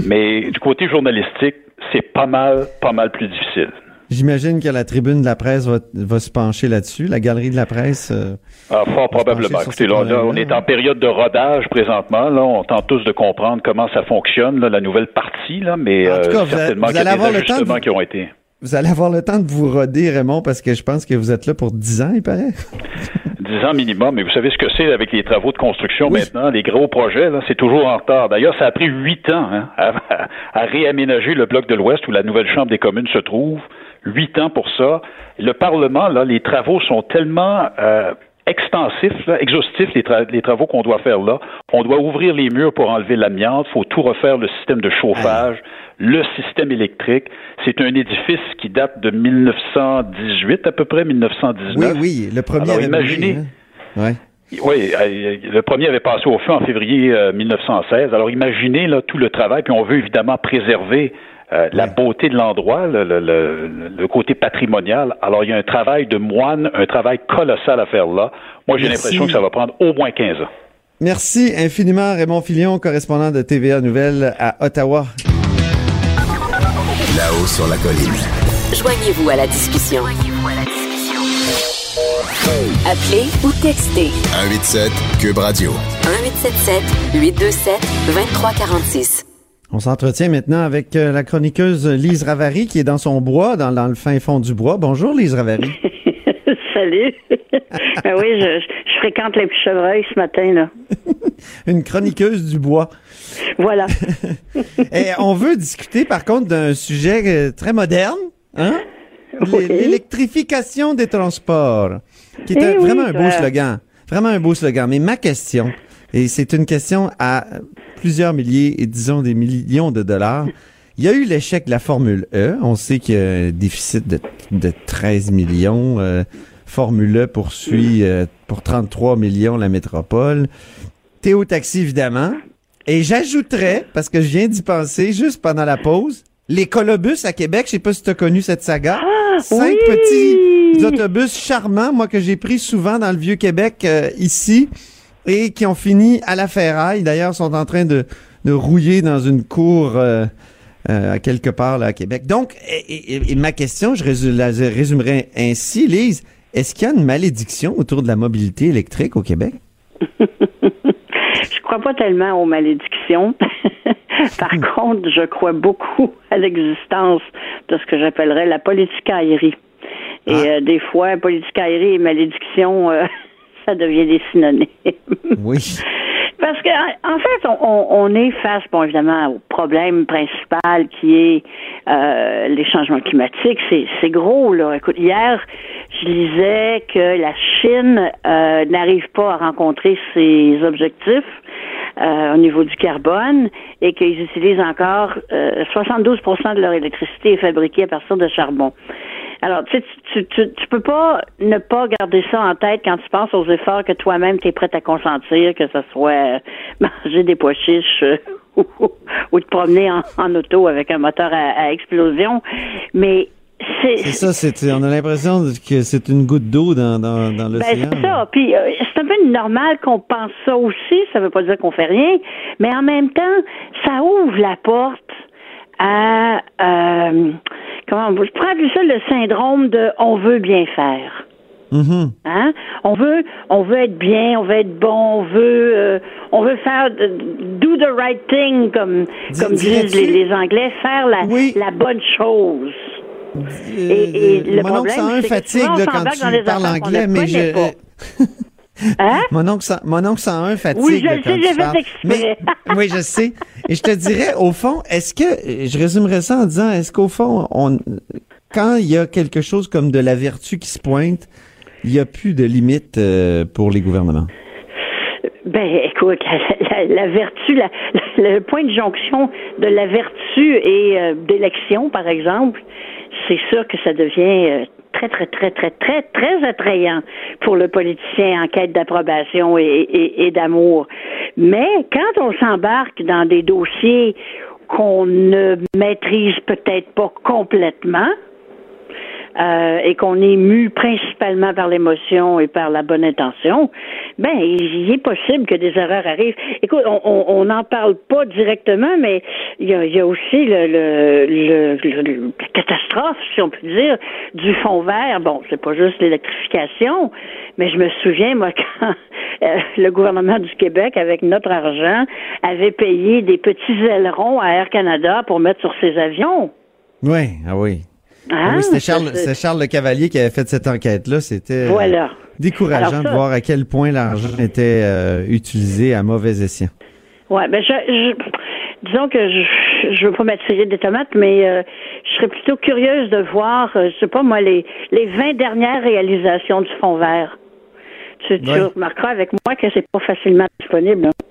Mais du côté journalistique, c'est pas mal, pas mal plus difficile. J'imagine que la tribune de la presse va, se pencher là-dessus, la galerie de la presse. Euh, ah, fort probablement. Écoutez, là, on est en période de rodage présentement. Là, on tente tous de comprendre comment ça fonctionne, la nouvelle partie, là, mais en tout cas, certainement qu'il y a des ajustements qui ont été. Vous allez avoir le temps de vous roder, Raymond, parce que je pense que vous êtes là pour 10 ans, il paraît. <laughs> 10 ans minimum, mais vous savez ce que c'est avec les travaux de construction maintenant, les gros projets, là, c'est toujours en retard. D'ailleurs, ça a pris 8 ans hein, <laughs> à, réaménager le bloc de l'Ouest où la nouvelle Chambre des communes se trouve. 8 ans pour ça. Le Parlement, là, les travaux sont tellement euh, extensifs, exhaustifs, les, travaux qu'on doit faire là. On doit ouvrir les murs pour enlever l'amiante, il faut tout refaire le système de chauffage le système électrique. C'est un édifice qui date de 1918 à peu près, 1919. Oui, oui, le premier. Alors, imaginez. Hein? Oui, euh, le premier avait passé au feu en février 1916. Euh, Alors imaginez là, tout le travail, puis on veut évidemment préserver euh, la beauté de l'endroit, le, côté patrimonial. Alors il y a un travail de moine, un travail colossal à faire là. Moi j'ai l'impression que ça va prendre au moins 15 ans. Merci infiniment Raymond Filion, correspondant de TVA Nouvelles à Ottawa. Là-haut sur la colline. Joignez-vous à la discussion. Appelez ou textez. 187 Cube Radio. 1877 827 2346. On s'entretient maintenant avec euh, la chroniqueuse Lise Ravary qui est dans son bois, dans, dans le fin fond du bois. Bonjour Lise Ravary. <laughs> Salut. <laughs> ben oui, je, je, fréquente les chevreuils ce matin là. <laughs> Une chroniqueuse du bois. Voilà. Et on veut discuter par contre d'un sujet euh, très moderne, hein? L'électrification des transports, qui est eh vraiment un beau slogan. Vraiment un beau slogan. Mais ma question, et c'est une question à plusieurs milliers et disons des millions de dollars. Il y a eu l'échec de la Formule E. On sait qu'il y a un déficit de, de 13 millions. Euh, Formule E poursuit euh, pour 33 millions la métropole. Théo Taxi, évidemment. Et j'ajouterais, parce que je viens d'y penser juste pendant la pause, les colobus à Québec, je sais pas si tu as connu cette saga. Ah, Cinq petits autobus charmants, moi que j'ai pris souvent dans le vieux Québec euh, ici et qui ont fini à la ferraille. D'ailleurs, sont en train de, de rouiller dans une cour euh, euh, à quelque part là à Québec. Donc, et, ma question, je la résumerai ainsi, Lise. Est-ce qu'il y a une malédiction autour de la mobilité électrique au Québec? <laughs> je crois pas tellement aux malédictions. <laughs> Par contre, je crois beaucoup à l'existence de ce que j'appellerais la politique aérie. Et ah. euh, des fois, politique aérie et malédiction, euh, ça devient des synonymes. oui. <laughs> Parce que en fait, on, on, est face, bon évidemment, au problème principal qui est euh, les changements climatiques. C'est gros là. Écoute, hier, je lisais que la Chine euh, n'arrive pas à rencontrer ses objectifs euh, au niveau du carbone et qu'ils utilisent encore 72% euh, de leur électricité est fabriquée à partir de charbon. Alors, tu, tu, tu, tu peux pas ne pas garder ça en tête quand tu penses aux efforts que toi-même tu es prêt à consentir, que ce soit <laughs> manger des pois chiches <laughs> ou, te promener en, auto avec un moteur à explosion. Mais c'est ça, c'est, on a l'impression que c'est une goutte d'eau dans, dans, dans ben, c'est ça. Puis euh, c'est un peu normal qu'on pense ça aussi. Ça veut pas dire qu'on fait rien, mais en même temps, ça ouvre la porte à euh, comment je prends plus ça le syndrome de on veut bien faire. Mm-hmm. Hein? On veut, on veut être bien, on veut être bon, on veut, euh, on veut faire do the right thing comme comme disent les, Anglais, faire la, la bonne chose. Et, le mon oncle un fatigue quand tu parles anglais, mais je. <laughs> Hein? <laughs> Mon oncle, mon oncle 101 fatigue oui, je quand sais, tu parles. Mais, <laughs> oui, je sais. Et je te dirais, au fond, est-ce que, je résumerais ça en disant, est-ce qu'au fond, on, quand il y a quelque chose comme de la vertu qui se pointe, il n'y a plus de limite euh, pour les gouvernements? Ben, écoute, la, vertu, le point de jonction de la vertu et euh, d'élection, par exemple, c'est sûr que ça devient euh, très, très, très, très, très, très attrayant pour le politicien en quête d'approbation et, et, d'amour. Mais quand on s'embarque dans des dossiers qu'on ne maîtrise peut-être pas complètement. Euh, et qu'on est mu principalement par l'émotion et par la bonne intention, ben il est possible que des erreurs arrivent. Écoute, on n'en parle pas directement, mais il y a, y a, aussi le, le, le, la catastrophe, si on peut dire, du fond vert. Bon, c'est pas juste l'électrification, mais je me souviens moi <laughs> quand euh, le gouvernement du Québec, avec notre argent, avait payé des petits ailerons à Air Canada pour mettre sur ses avions. Oui, ah oui. Ah, oui, c'était Charles, Charles Le Cavalier qui avait fait cette enquête-là. C'était voilà. décourageant de voir à quel point l'argent était euh, utilisé à mauvais escient. Oui, ben je, je, disons que je je veux pas m'attirer des tomates, mais euh, je serais plutôt curieuse de voir, euh, je sais pas moi, les les 20 dernières réalisations du fond vert. Tu, tu remarqueras avec moi que c'est pas facilement disponible. Hein.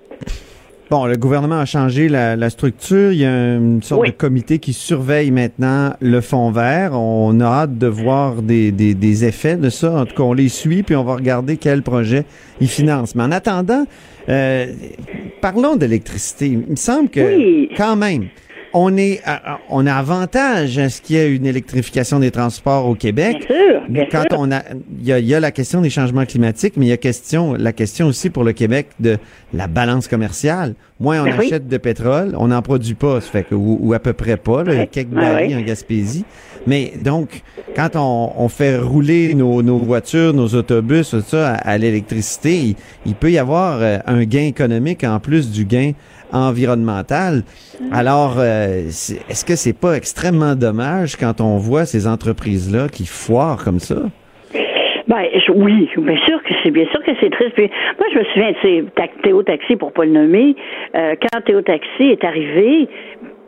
Bon, le gouvernement a changé la, structure. Il y a une sorte de comité qui surveille maintenant le fonds vert. On a hâte de voir des, des, effets de ça. En tout cas, on les suit, puis on va regarder quel projet ils financent. Mais en attendant, euh, parlons d'électricité. Il me semble que quand même, on est on a avantage à ce qu'il y ait une électrification des transports au Québec. Bien quand on a il y, a la question des changements climatiques, mais il y a question la question aussi pour le Québec de la balance commerciale. Moins on ben achète de pétrole, on n'en produit pas, ça fait que ou, à peu près pas, là, il y a quelques barils en Gaspésie. Mais donc quand on, fait rouler nos, voitures, nos autobus, tout ça à, l'électricité, il, peut y avoir euh, un gain économique en plus du gain environnementale. Alors, euh, est-ce que c'est pas extrêmement dommage quand on voit ces entreprises-là qui foirent comme ça? Ben, oui, bien sûr que c'est bien sûr que c'est triste. moi, je me souviens, de Théo Taxi, pour pas le nommer, euh, quand Théo Taxi est arrivé,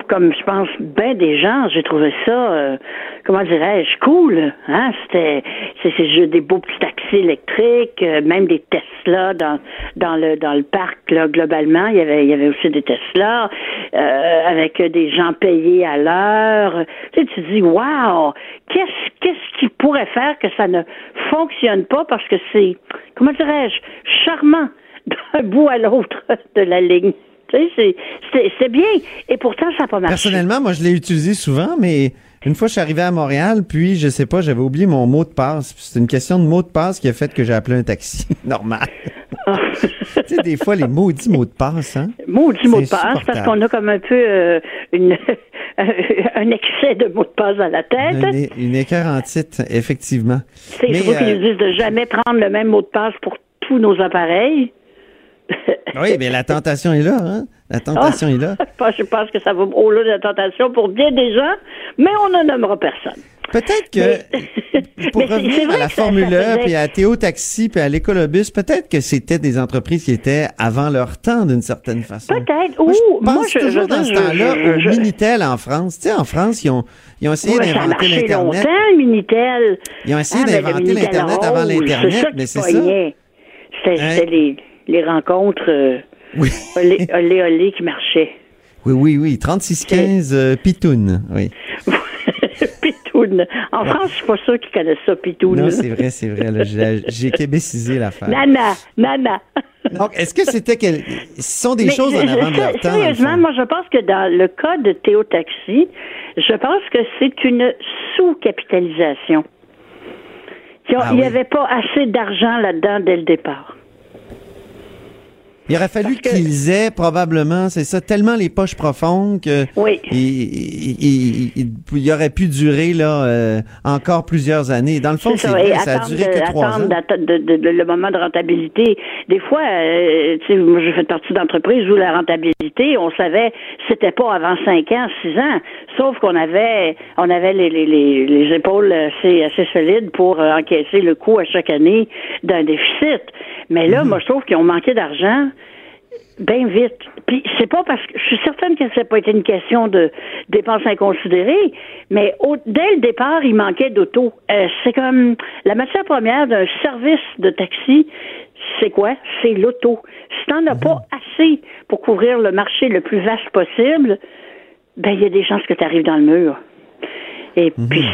comme je pense bien des gens, j'ai trouvé ça, euh, comment dirais-je, cool. Hein? C'était, c'est, des beaux petits taxis électriques, euh, même des Tesla dans dans le dans le parc là, globalement. Il y avait il y avait aussi des Tesla euh, avec des gens payés à l'heure. Tu sais, tu dis, waouh, qu'est-ce qu'est-ce qui pourrait faire que ça ne fonctionne pas parce que c'est, comment dirais-je, charmant <laughs> d'un bout à l'autre de la ligne? C'est bien. Et pourtant, ça n'a pas marché. Personnellement, moi, je l'ai utilisé souvent, mais une fois, je suis arrivé à Montréal, puis, je sais pas, j'avais oublié mon mot de passe. C'est une question de mot de passe qui a fait que j'ai appelé un taxi. <laughs> Normal. Ah. <laughs> tu sais, des fois, les maudits mots de passe, hein? Maudits mots de passe, parce qu'on a comme un peu euh, une, <laughs> un excès de mots de passe à la tête. Une, une écart en titre, effectivement. C'est sûr qu'ils euh, disent de jamais prendre le même mot de passe pour tous nos appareils. Oui, mais la tentation est là, hein? La tentation est là. <laughs> Je pense que ça va au-delà de la tentation pour bien des gens, mais on n'en nommera personne. Peut-être que, pour <laughs> revenir à la Formule 1, puis à Théo Taxi, puis à l'Écolobus, peut-être que c'était des entreprises qui étaient avant leur temps, d'une certaine façon. Peut-être. Ou, je pense toujours dans ce temps-là au Minitel en France. Tu sais, en France, ils ont, ils ont essayé d'inventer l'Internet. longtemps, Minitel. Ils ont essayé ah, d'inventer l'Internet avant l'Internet, mais c'est ça. C'était les les rencontres euh, oui. olé, olé, qui marchaient. Oui, oui, oui. 3615 euh, Pitoun, oui. <laughs> Pitoun. En France, je suis pas sûr qu'ils connaissent ça, Pitoun. Non, c'est vrai, c'est vrai. J'ai <laughs> québécisé l'affaire. Nana, Nana. Donc, est-ce que c'était quel... Ce sont des choses en avant de leur temps. Sérieusement, moi, je pense que dans le cas de Théo Taxi, je pense que c'est une sous-capitalisation. Ah il n'y avait pas assez d'argent là-dedans dès le départ. Il aurait fallu qu'ils aient probablement, c'est ça, tellement les poches profondes que oui. il, il, aurait pu durer là euh, encore plusieurs années. Dans le fond, c'est ça, ça, a duré que trois ans. De, de, de, le moment de rentabilité. Des fois, euh, tu sais, moi j'ai fait partie d'entreprises où la rentabilité, on savait, c'était pas avant cinq ans, six ans. Sauf qu'on avait, on avait les, les, les, les, épaules assez, assez solides pour euh, encaisser le coût à chaque année d'un déficit. Mais là, mhm. moi, je trouve qu'ils ont manqué d'argent bien vite. Puis c'est pas parce que je suis certaine que ça n'a pas été une question de dépenses inconsidérées, mais dès le départ, il manquait d'auto. Euh, c'est comme la matière première d'un service de taxi, c'est quoi? C'est l'auto. Si t'en as pas mhm. assez pour couvrir le marché le plus vaste possible, ben il y a des chances que tu arrives dans le mur. Et mhm. puis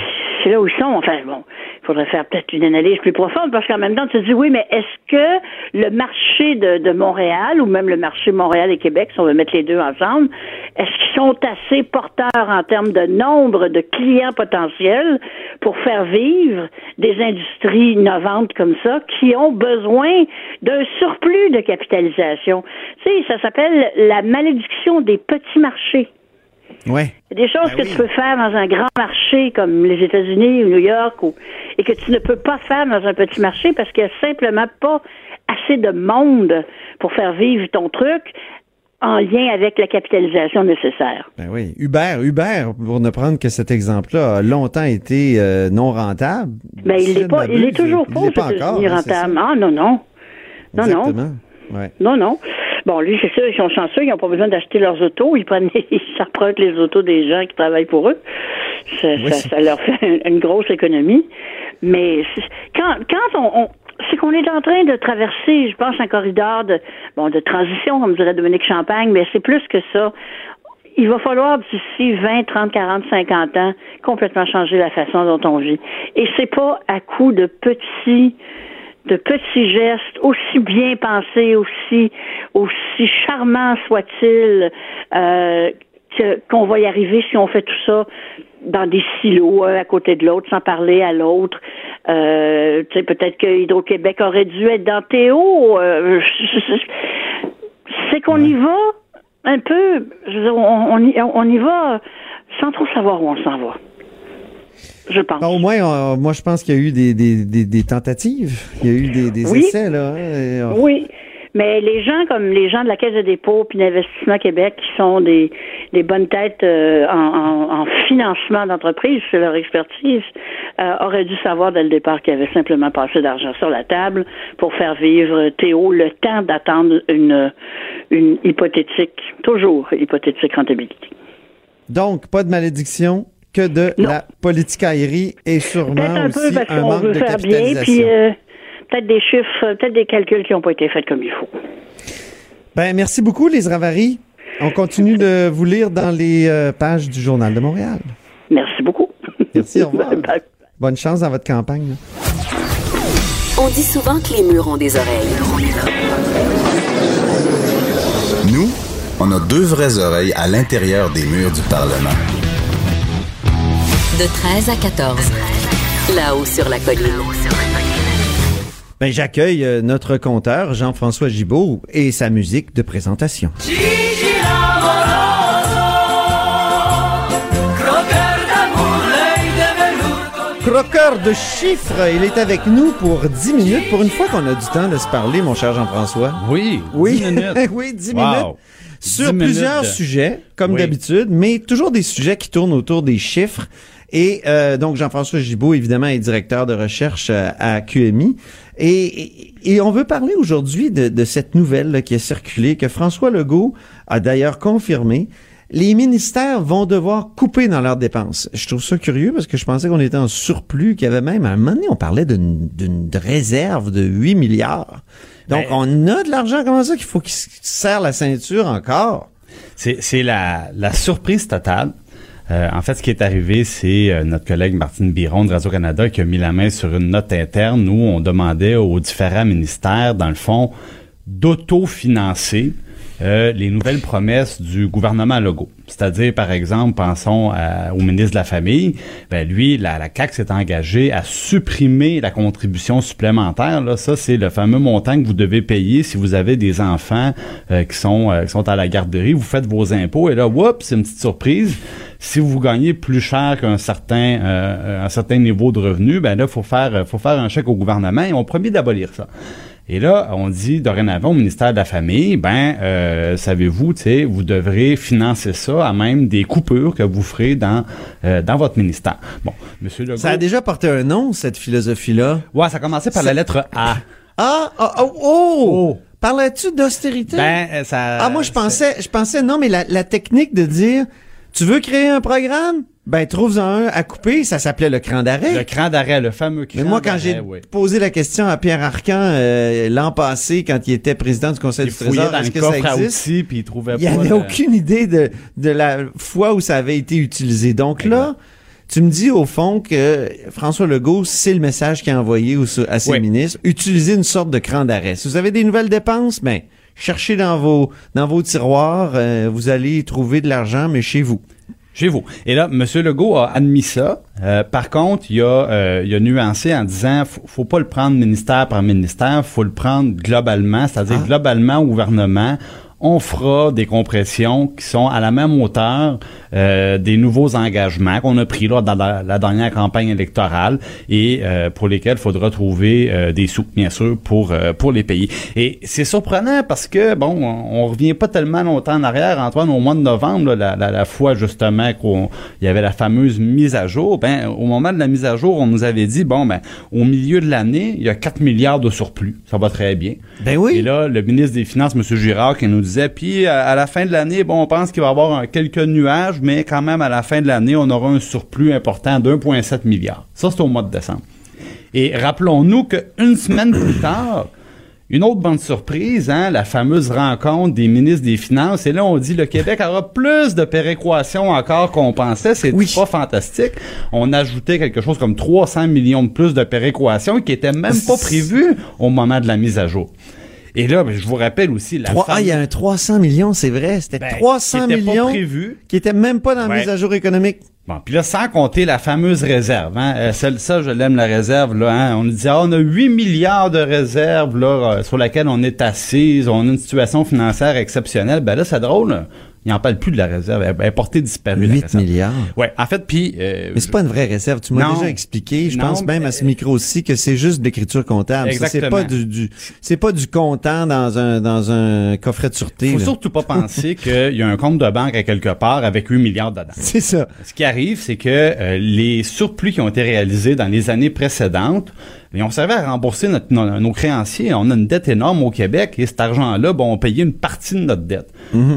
c'est là où ils sont. Enfin, bon, il faudrait faire peut-être une analyse plus profonde parce qu'en même temps, tu te dis, oui, mais est-ce que le marché de, Montréal ou même le marché Montréal et Québec, si on veut mettre les deux ensemble, est-ce qu'ils sont assez porteurs en termes de nombre de clients potentiels pour faire vivre des industries innovantes comme ça qui ont besoin d'un surplus de capitalisation? Tu sais, ça s'appelle la malédiction des petits marchés. Ouais. Il y a des choses Ben que oui. tu peux faire dans un grand marché comme les États-Unis ou New York ou, et que tu ne peux pas faire dans un petit marché parce qu'il n'y a simplement pas assez de monde pour faire vivre ton truc en lien avec la capitalisation nécessaire. Ben oui. Uber, Uber, pour ne prendre que cet exemple-là, a longtemps été euh, non rentable. Ben, Si il n'est pas, il est toujours il pas encore, États-Unis hein, rentable. Ah, non, non. Non, non. Exactement. Ouais. Non, non. Bon, lui, c'est sûr, ils sont chanceux, ils n'ont pas besoin d'acheter leurs autos, ils prennent, <laughs> ils s'empruntent les autos des gens qui travaillent pour eux. Ça, Oui, ça, ça leur fait une grosse économie. Mais quand, quand on, on- c'est qu'on est en train de traverser, je pense, un corridor de, bon, de transition, comme dirait Dominique Champagne, mais c'est plus que ça. Il va falloir d'ici 20, 30, 40, 50 ans complètement changer la façon dont on vit. Et c'est pas à coup de petits de petits gestes, aussi bien pensés, aussi, aussi charmants soient-ils, euh, qu'on va y arriver si on fait tout ça dans des silos, un à côté de l'autre, sans parler à l'autre. Euh, tu sais, peut-être que Hydro-Québec aurait dû être dans Théo. euh, <laughs> c'est qu'on y va un peu, je veux dire, on, on y, on y va sans trop savoir où on s'en va. Je pense. Ben, au moins, euh, moi, je pense qu'il y a eu des, des, des, des tentatives. Il y a eu des, des Oui. essais, là. hein, euh, Oui. Mais les gens comme les gens de la Caisse de dépôt puis d'Investissement Québec qui sont des, des bonnes têtes euh, en, en- en financement d'entreprise, c'est leur expertise, euh, auraient dû savoir dès le départ qu'il y avait simplement pas assez d'argent sur la table pour faire vivre Théo le temps d'attendre une, une hypothétique, toujours hypothétique rentabilité. Donc, pas de malédiction, que de Non. la politicaillerie et sûrement Peut-être un peu aussi parce un qu'on manque veut de faire bien, capitalisation. puis euh, peut-être des chiffres, euh, peut-être des calculs qui n'ont pas été faits comme il faut. Ben, merci beaucoup, les Ravary. On continue de vous lire dans les euh, pages du Journal de Montréal. Merci beaucoup. Merci, au revoir. <laughs> Bye bye. Bonne chance dans votre campagne. là. On dit souvent que les murs ont des oreilles. Nous, on a deux vraies oreilles à l'intérieur des murs du Parlement. De 13 à 14. Là-haut sur la colline. Ben, j'accueille euh, notre compteur, Jean-François Gibault, et sa musique de présentation. Croqueur de chiffres, il est avec nous pour 10 minutes. Pour une fois qu'on a du temps de se parler, mon cher Jean-François. Oui, Oui, 10 minutes. <laughs> oui, 10 Wow. minutes. Sur 10 minutes plusieurs de- sujets, comme Oui. d'habitude, mais toujours des sujets qui tournent autour des chiffres. Et euh, donc, Jean-François Gibault, évidemment, est directeur de recherche euh, à QMI. Et, on veut parler aujourd'hui de, de cette nouvelle là, qui a circulé, que François Legault a d'ailleurs confirmé. Les ministères vont devoir couper dans leurs dépenses. Je trouve ça curieux parce que je pensais qu'on était en surplus, qu'il y avait même, à un moment donné, on parlait d'une réserve de 8 milliards. Donc, Ben- on a de l'argent comme ça qu'il faut qu'il se serre la ceinture encore? C'est, c'est la, la surprise totale. Euh, en fait, ce qui est arrivé, c'est euh, notre collègue Martine Biron de Radio-Canada qui a mis la main sur une note interne où on demandait aux différents ministères, dans le fond, d'autofinancer euh, les nouvelles promesses du gouvernement Legault. C'est-à-dire, par exemple, pensons au ministre de la Famille, ben lui, la, CAQ s'est engagée à supprimer la contribution supplémentaire. Là, ça, c'est le fameux montant que vous devez payer si vous avez des enfants euh, qui sont euh, qui sont à la garderie. Vous faites vos impôts et là, oups, c'est une petite surprise. Si vous gagnez plus cher qu'un certain euh, niveau de revenu, ben là, faut faut faire un chèque au gouvernement et on promet d'abolir ça. Et là, on dit dorénavant au ministère de la Famille, ben, euh, savez-vous, tu sais, vous devrez financer ça à même des coupures que vous ferez dans euh, dans votre ministère. Bon, Monsieur Legault. Ça a déjà porté un nom, cette philosophie-là. Ouais, ça a commencé par la lettre A. <laughs> Ah, ah, oh, oh! Parlais-tu d'austérité? Ben, euh, ça. ah, moi, je pensais, je pensais, non, mais la, la technique de dire, tu veux créer un programme? Ben, trouve-en un à couper, ça s'appelait le cran d'arrêt. Le cran d'arrêt, le fameux cran Mais moi, quand j'ai oui. posé la question à Pierre Arcan euh, l'an passé, quand il était président du Conseil Il du Trésor, est-ce que ça existe? outils puis il trouvait Il avait le- aucune idée de, de la fois où ça avait été utilisé. Donc là, Tu me dis au fond que François Legault, c'est le message qu'il a envoyé au- à ses Oui. ministres. Utilisez une sorte de cran d'arrêt. Si vous avez des nouvelles dépenses, ben, cherchez dans vos, dans vos tiroirs, euh, vous allez trouver de l'argent, mais chez vous. Chez vous. Et là, M. Legault a admis ça. Euh, par contre, il a, euh, il a nuancé en disant faut, faut pas le prendre ministère par ministère, faut le prendre globalement, c'est-à-dire Ah. globalement au gouvernement. On fera des compressions qui sont à la même hauteur euh, des nouveaux engagements qu'on a pris là dans la, la dernière campagne électorale et euh, pour lesquels il faudra trouver euh, des sous, bien sûr, pour euh, pour les pays. Et c'est surprenant parce que bon, on, on revient pas tellement longtemps en arrière, Antoine, au mois de novembre, là, la, la, la fois justement qu'il y avait la fameuse mise à jour. Ben, au moment de la mise à jour, on nous avait dit bon, ben, au milieu de l'année, il y a 4 milliards de surplus, ça va très bien. Ben oui. Et là, le ministre des Finances, M. Girard, qui nous disait, puis à, à la fin de l'année, bon, on pense qu'il va y avoir un- quelques nuages, mais quand même, à la fin de l'année, on aura un surplus important d'1,7 milliard. Ça, c'est au mois de décembre. Et rappelons-nous qu'une semaine plus tard, une autre bonne surprise, hein, la fameuse rencontre des ministres des Finances. Et là, on dit le Québec aura plus de péréquation encore qu'on pensait. C'est Oui. pas fantastique. On ajoutait quelque chose comme 300 millions de plus de péréquation qui était même pas prévu au moment de la mise à jour. Et là, ben, je vous rappelle aussi la Trois- ah, il y a un 300 millions, c'est vrai. C'était Ben, 300 qui était pas millions prévu. qui étaient même pas dans la Ouais. mise à jour économique. Bon, puis là, sans compter la fameuse réserve, hein, euh, celle, ça, je l'aime, la réserve, là, hein, on nous dit, ah, on a 8 milliards de réserves, là, euh, sur laquelle on est assise, on a une situation financière exceptionnelle, ben là, c'est drôle, là. Il n'en parle plus de la réserve, elle, est portée disparue, la 8 réserve. milliards. Ouais, en fait, puis... euh, Mais c'est pas une vraie réserve. Tu m'as déjà expliqué. Je Non, pense même à ce micro-ci que c'est juste de l'écriture comptable. Ça, C'est Exactement. pas du, du- c'est pas du comptant dans un, dans un coffret de sûreté. faut là. surtout pas <laughs> penser qu'il y a un compte de banque à quelque part avec 8 milliards dedans. C'est ça. Ce qui arrive, c'est que euh, les surplus qui ont été réalisés dans les années précédentes, ils ont servi à rembourser notre- nos, nos créanciers. On a une dette énorme au Québec et cet argent-là, bon, on payait une partie de notre dette.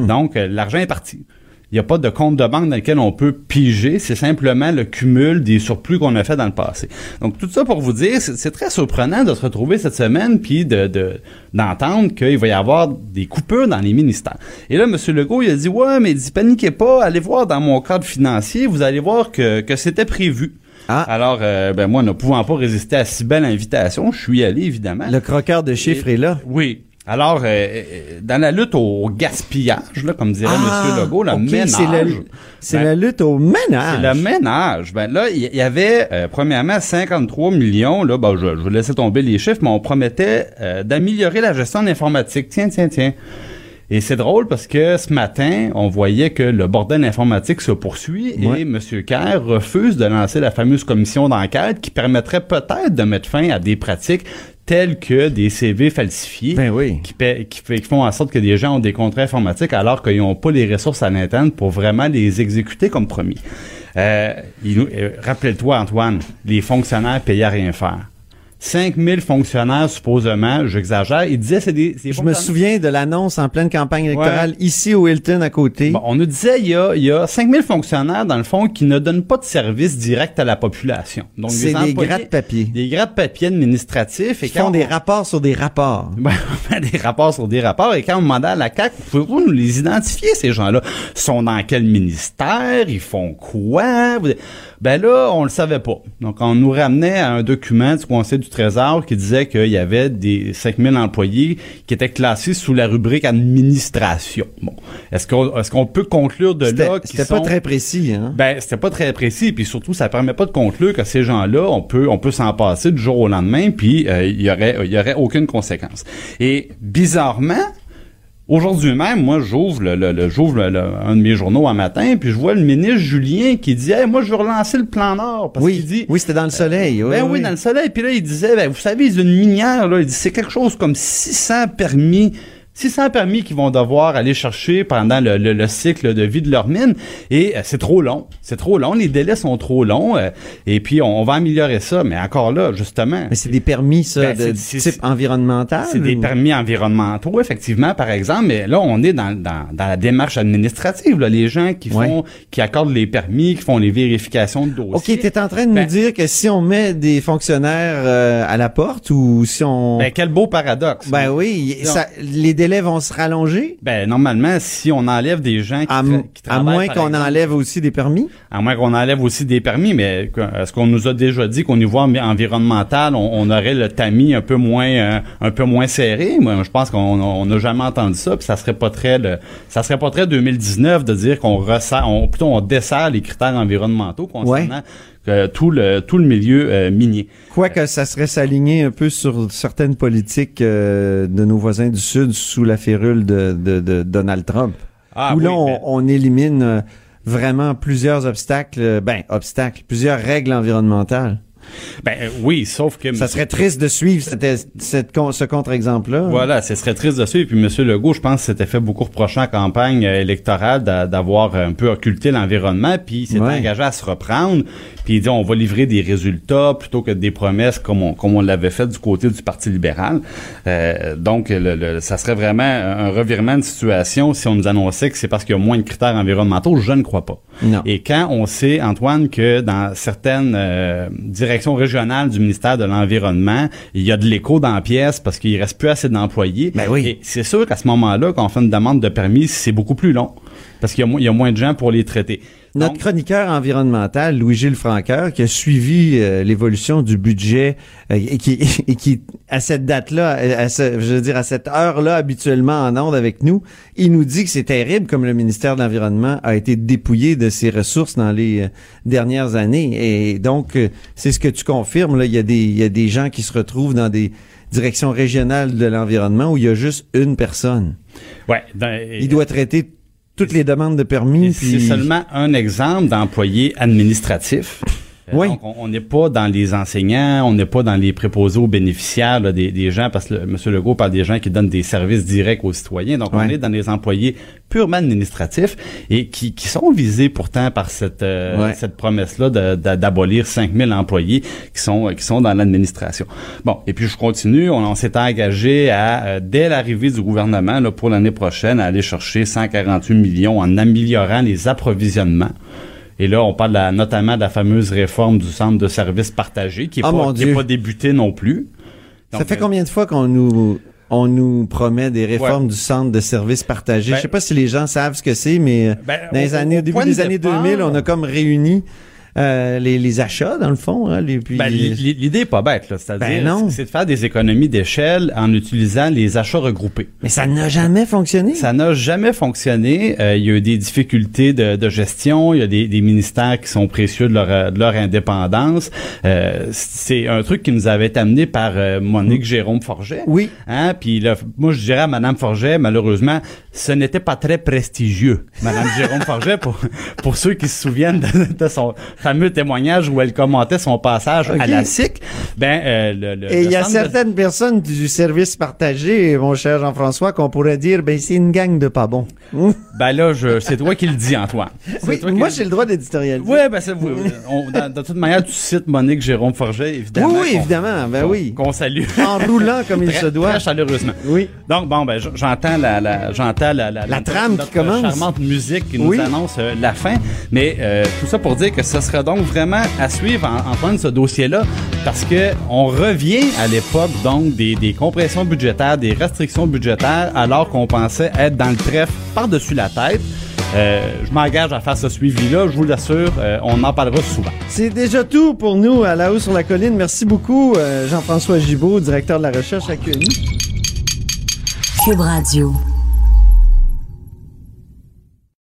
Donc, euh, l'argent est parti. Il n'y a pas de compte de banque dans lequel on peut piger. C'est simplement le cumul des surplus qu'on a fait dans le passé. Donc, tout ça pour vous dire, c'est très surprenant de se retrouver cette semaine puis de de- d'entendre qu'il va y avoir des coupures dans les ministères. Et là, M. Legault, il a dit, ouais, mais il dit, paniquez pas, allez voir dans mon cadre financier, vous allez voir que, que c'était prévu. Ah. Alors, euh, ben moi, ne pouvant pas résister à si belle invitation, je suis allé, évidemment. Le croqueur de chiffres est là. Oui. Alors, euh, euh, dans la lutte au gaspillage, là, comme dirait M. Legault, le Ah, ok, ménage. C'est Ben, la lutte au ménage. c'est le ménage. Ben là, il y, y avait euh, premièrement 53 millions. Là, ben, je, je vais laisser tomber les chiffres, mais on promettait euh, d'améliorer la gestion de l'informatique. Tiens, tiens, tiens. Et c'est drôle parce que ce matin, on voyait que le bordel informatique se poursuit Ouais. et M. Kerr refuse de lancer la fameuse commission d'enquête qui permettrait peut-être de mettre fin à des pratiques telles que des CV falsifiés Ben oui. qui, font en sorte que des gens ont des contrats informatiques alors qu'ils n'ont pas les ressources à l'interne pour vraiment les exécuter comme promis. Euh, euh, Rappelle-toi, Antoine, les fonctionnaires payaient à rien faire. 5000 fonctionnaires, supposément, j'exagère, il disait c'est des... c'est Je me souviens de l'annonce en pleine campagne électorale ici au Hilton à côté. Bon, on nous disait il y a, il y a 5000 fonctionnaires, dans le fond, qui ne donnent pas de service direct à la population. Donc, c'est des gratte-papiers. Des gratte-papiers administratifs. Et Ils font des rapports sur des rapports. <laughs> Ben, on fait des rapports sur des rapports et quand on demandait à la CAQ, pouvez-vous nous les identifier, ces gens-là? Ils sont dans quel ministère? Ils font quoi? Ben là, on le savait pas. Donc, on nous ramenait à un document du Conseil du Trésor qui disait qu'il y avait des 5000 employés qui étaient classés sous la rubrique administration. Bon. Est-ce qu'on, qu'on peut conclure de là c'était pas très précis, hein? ben, c'était pas très précis, puis surtout, ça permet pas de conclure que ces gens-là, on peut, on peut s'en passer du jour au lendemain, puis euh, il y aurait, il y aurait aucune conséquence. Et bizarrement, aujourd'hui même, moi, j'ouvre le, le- le- j'ouvre le- le- un de mes journaux un matin, puis je vois le ministre Julien qui dit, hey, moi, je veux relancer le plan Nord, parce oui, qu'il dit, oui, c'était dans le soleil. oui, ben oui, oui. dans le soleil. Puis là, il disait, ben, vous savez, ils ont une minière, là. Il dit, c'est quelque chose comme 600 permis. 600 permis qu'ils vont devoir aller chercher pendant le, le- le cycle de vie de leur mine. Et euh, c'est trop long. C'est trop long. Les délais sont trop longs. euh, et puis, on, on va améliorer ça. Mais encore là, justement. Mais c'est des permis, ça, Ben, de type environnemental? C'est des permis environnementaux, effectivement, par exemple, mais là, on est dans, dans, dans la démarche administrative. Là. Les gens qui font, qui accordent les permis, qui font les vérifications de dossiers. OK, t'es en train de Ben- nous dire que si on met des fonctionnaires euh, à la porte ou si on... Ben, quel beau paradoxe. Ben oui, ça, les délais délais vont se rallonger? Ben, normalement, si on enlève des gens qui, À, tra- qui à travaillent, moins qu'on enlève aussi des permis? À moins qu'on enlève aussi des permis, mais est-ce qu'on nous a déjà dit qu'au niveau envi- environnemental, on, on aurait le tamis un peu moins euh, un peu moins serré? Moi, je pense qu'on on n'a jamais entendu ça, puis ça serait pas très le, ça serait pas très 2019 de dire qu'on resserre, on, plutôt on dessert les critères environnementaux concernant que tout le tout le milieu euh, minier. Quoique ça serait s'aligner un peu sur certaines politiques euh, de nos voisins du Sud sous la férule de, de- de Donald Trump. Ah où oui, là, on, on élimine euh, vraiment plusieurs obstacles, ben, obstacles, plusieurs règles environnementales. Ben euh, oui, sauf que Ça serait triste de suivre cette, ce contre-exemple-là. Voilà, ce serait triste de suivre. Puis M. Legault, je pense, s'était fait beaucoup reprocher en campagne euh, électorale d'a- d'avoir un peu occulté l'environnement, puis il s'est Ouais. engagé à se reprendre. Puis il dit, on va livrer des résultats plutôt que des promesses comme on, comme on l'avait fait du côté du Parti libéral. Euh, donc, le, le- ça serait vraiment un revirement de situation si on nous annonçait que c'est parce qu'il y a moins de critères environnementaux. Je ne crois pas. Non. Et quand on sait, Antoine, que dans certaines euh, directions régionales du ministère de l'Environnement, il y a de l'écho dans la pièce parce qu'il reste plus assez d'employés. Ben oui. Et c'est sûr qu'à ce moment-là, quand on fait une demande de permis, c'est beaucoup plus long parce qu'il y a moins de gens pour les traiter. Notre Donc, chroniqueur environnemental, Louis-Gilles Franqueur, qui a suivi euh, l'évolution du budget euh, et, qui, <laughs> et qui, à cette date-là, à ce- je veux dire, à cette heure-là, habituellement en onde avec nous, il nous dit que c'est terrible comme le ministère de l'Environnement a été dépouillé de ses ressources dans les euh, dernières années. Et donc, euh, c'est ce que tu confirmes, là. Il y a des, il y a des gens qui se retrouvent dans des directions régionales de l'environnement où il y a juste une personne. ouais, dans- Il doit traiter toutes les demandes de permis. Puis- C'est seulement un exemple d'employé administratif. Oui. Donc, on- n'est pas dans les enseignants, on n'est pas dans les préposés aux bénéficiaires là, des, des gens, parce que le- M. Legault parle des gens qui donnent des services directs aux citoyens. Donc, on est dans les employés purement administratifs et qui, qui sont visés pourtant par cette, euh, cette promesse-là d'abolir 5000 employés qui sont, qui sont dans l'administration. Bon, et puis je continue. On, on s'est engagé à, euh, dès l'arrivée du gouvernement là, pour l'année prochaine, à aller chercher 148 millions en améliorant les approvisionnements. Et là, on parle de la- notamment de la fameuse réforme du centre de services partagés, qui n'est Ah, pas, qui est Dieu. pas débuté non plus. Ça fait euh, combien de fois qu'on nous on nous promet des réformes du centre de services partagés? Ben- Je sais pas si les gens savent ce que c'est, mais euh, Ben, dans les au- années, au début de des années départ- 2000, on a comme réuni euh, les, les achats, dans le fond. Hein, les, puis, Ben, l'i- l'i- l'idée est pas bête, là. C'est-à-dire, Ben c'est de faire des économies d'échelle en utilisant les achats regroupés. mais ça n'a jamais fonctionné. Ça n'a jamais fonctionné. Euh, il y a eu des difficultés de, de gestion. Il y a des, des ministères qui sont précieux de leur, euh, de leur indépendance. Euh, c'est un truc qui nous avait été amené par Monique Jérôme Forget. Oui. Hein? Puis là, moi, je dirais à Madame Forget, malheureusement, ce n'était pas très prestigieux. Madame <laughs> Jérôme Forget, pour, pour ceux qui se souviennent de, de son fameux témoignage où elle commentait son passage Ok. à la SIC, ben, euh, le, le- Et il y a de- certaines personnes du service partagé, mon cher Jean-François, qu'on pourrait dire, ben c'est une gang de pas bons. Ben là, je, c'est toi qui le dis, Antoine. Oui, toi moi j'ai le droit d'éditorialiser. Ouais, ben c'est on- dans- de toute manière, tu cites Monique Jérôme Forget, évidemment. Oui, oui, évidemment, ben oui. Qu'on salue. En roulant comme il Très- se doit. Très chaleureusement. Oui. Donc bon, ben j'entends la, la j'entends la, la, La trame qui commence. charmante musique qui nous Oui. annonce euh, la fin. Mais euh, tout ça pour dire que ce sera donc vraiment à suivre en, Antoine ce dossier-là, parce que on revient à l'époque donc des, des compressions budgétaires, des restrictions budgétaires, alors qu'on pensait être dans le trèfle par-dessus la tête. Euh, je m'engage à faire ce suivi-là, je vous l'assure, euh, on en parlera souvent. C'est déjà tout pour nous à la haut sur la colline. Merci beaucoup, euh, Jean-François Gibault, directeur de la recherche à QMI. Cube Radio.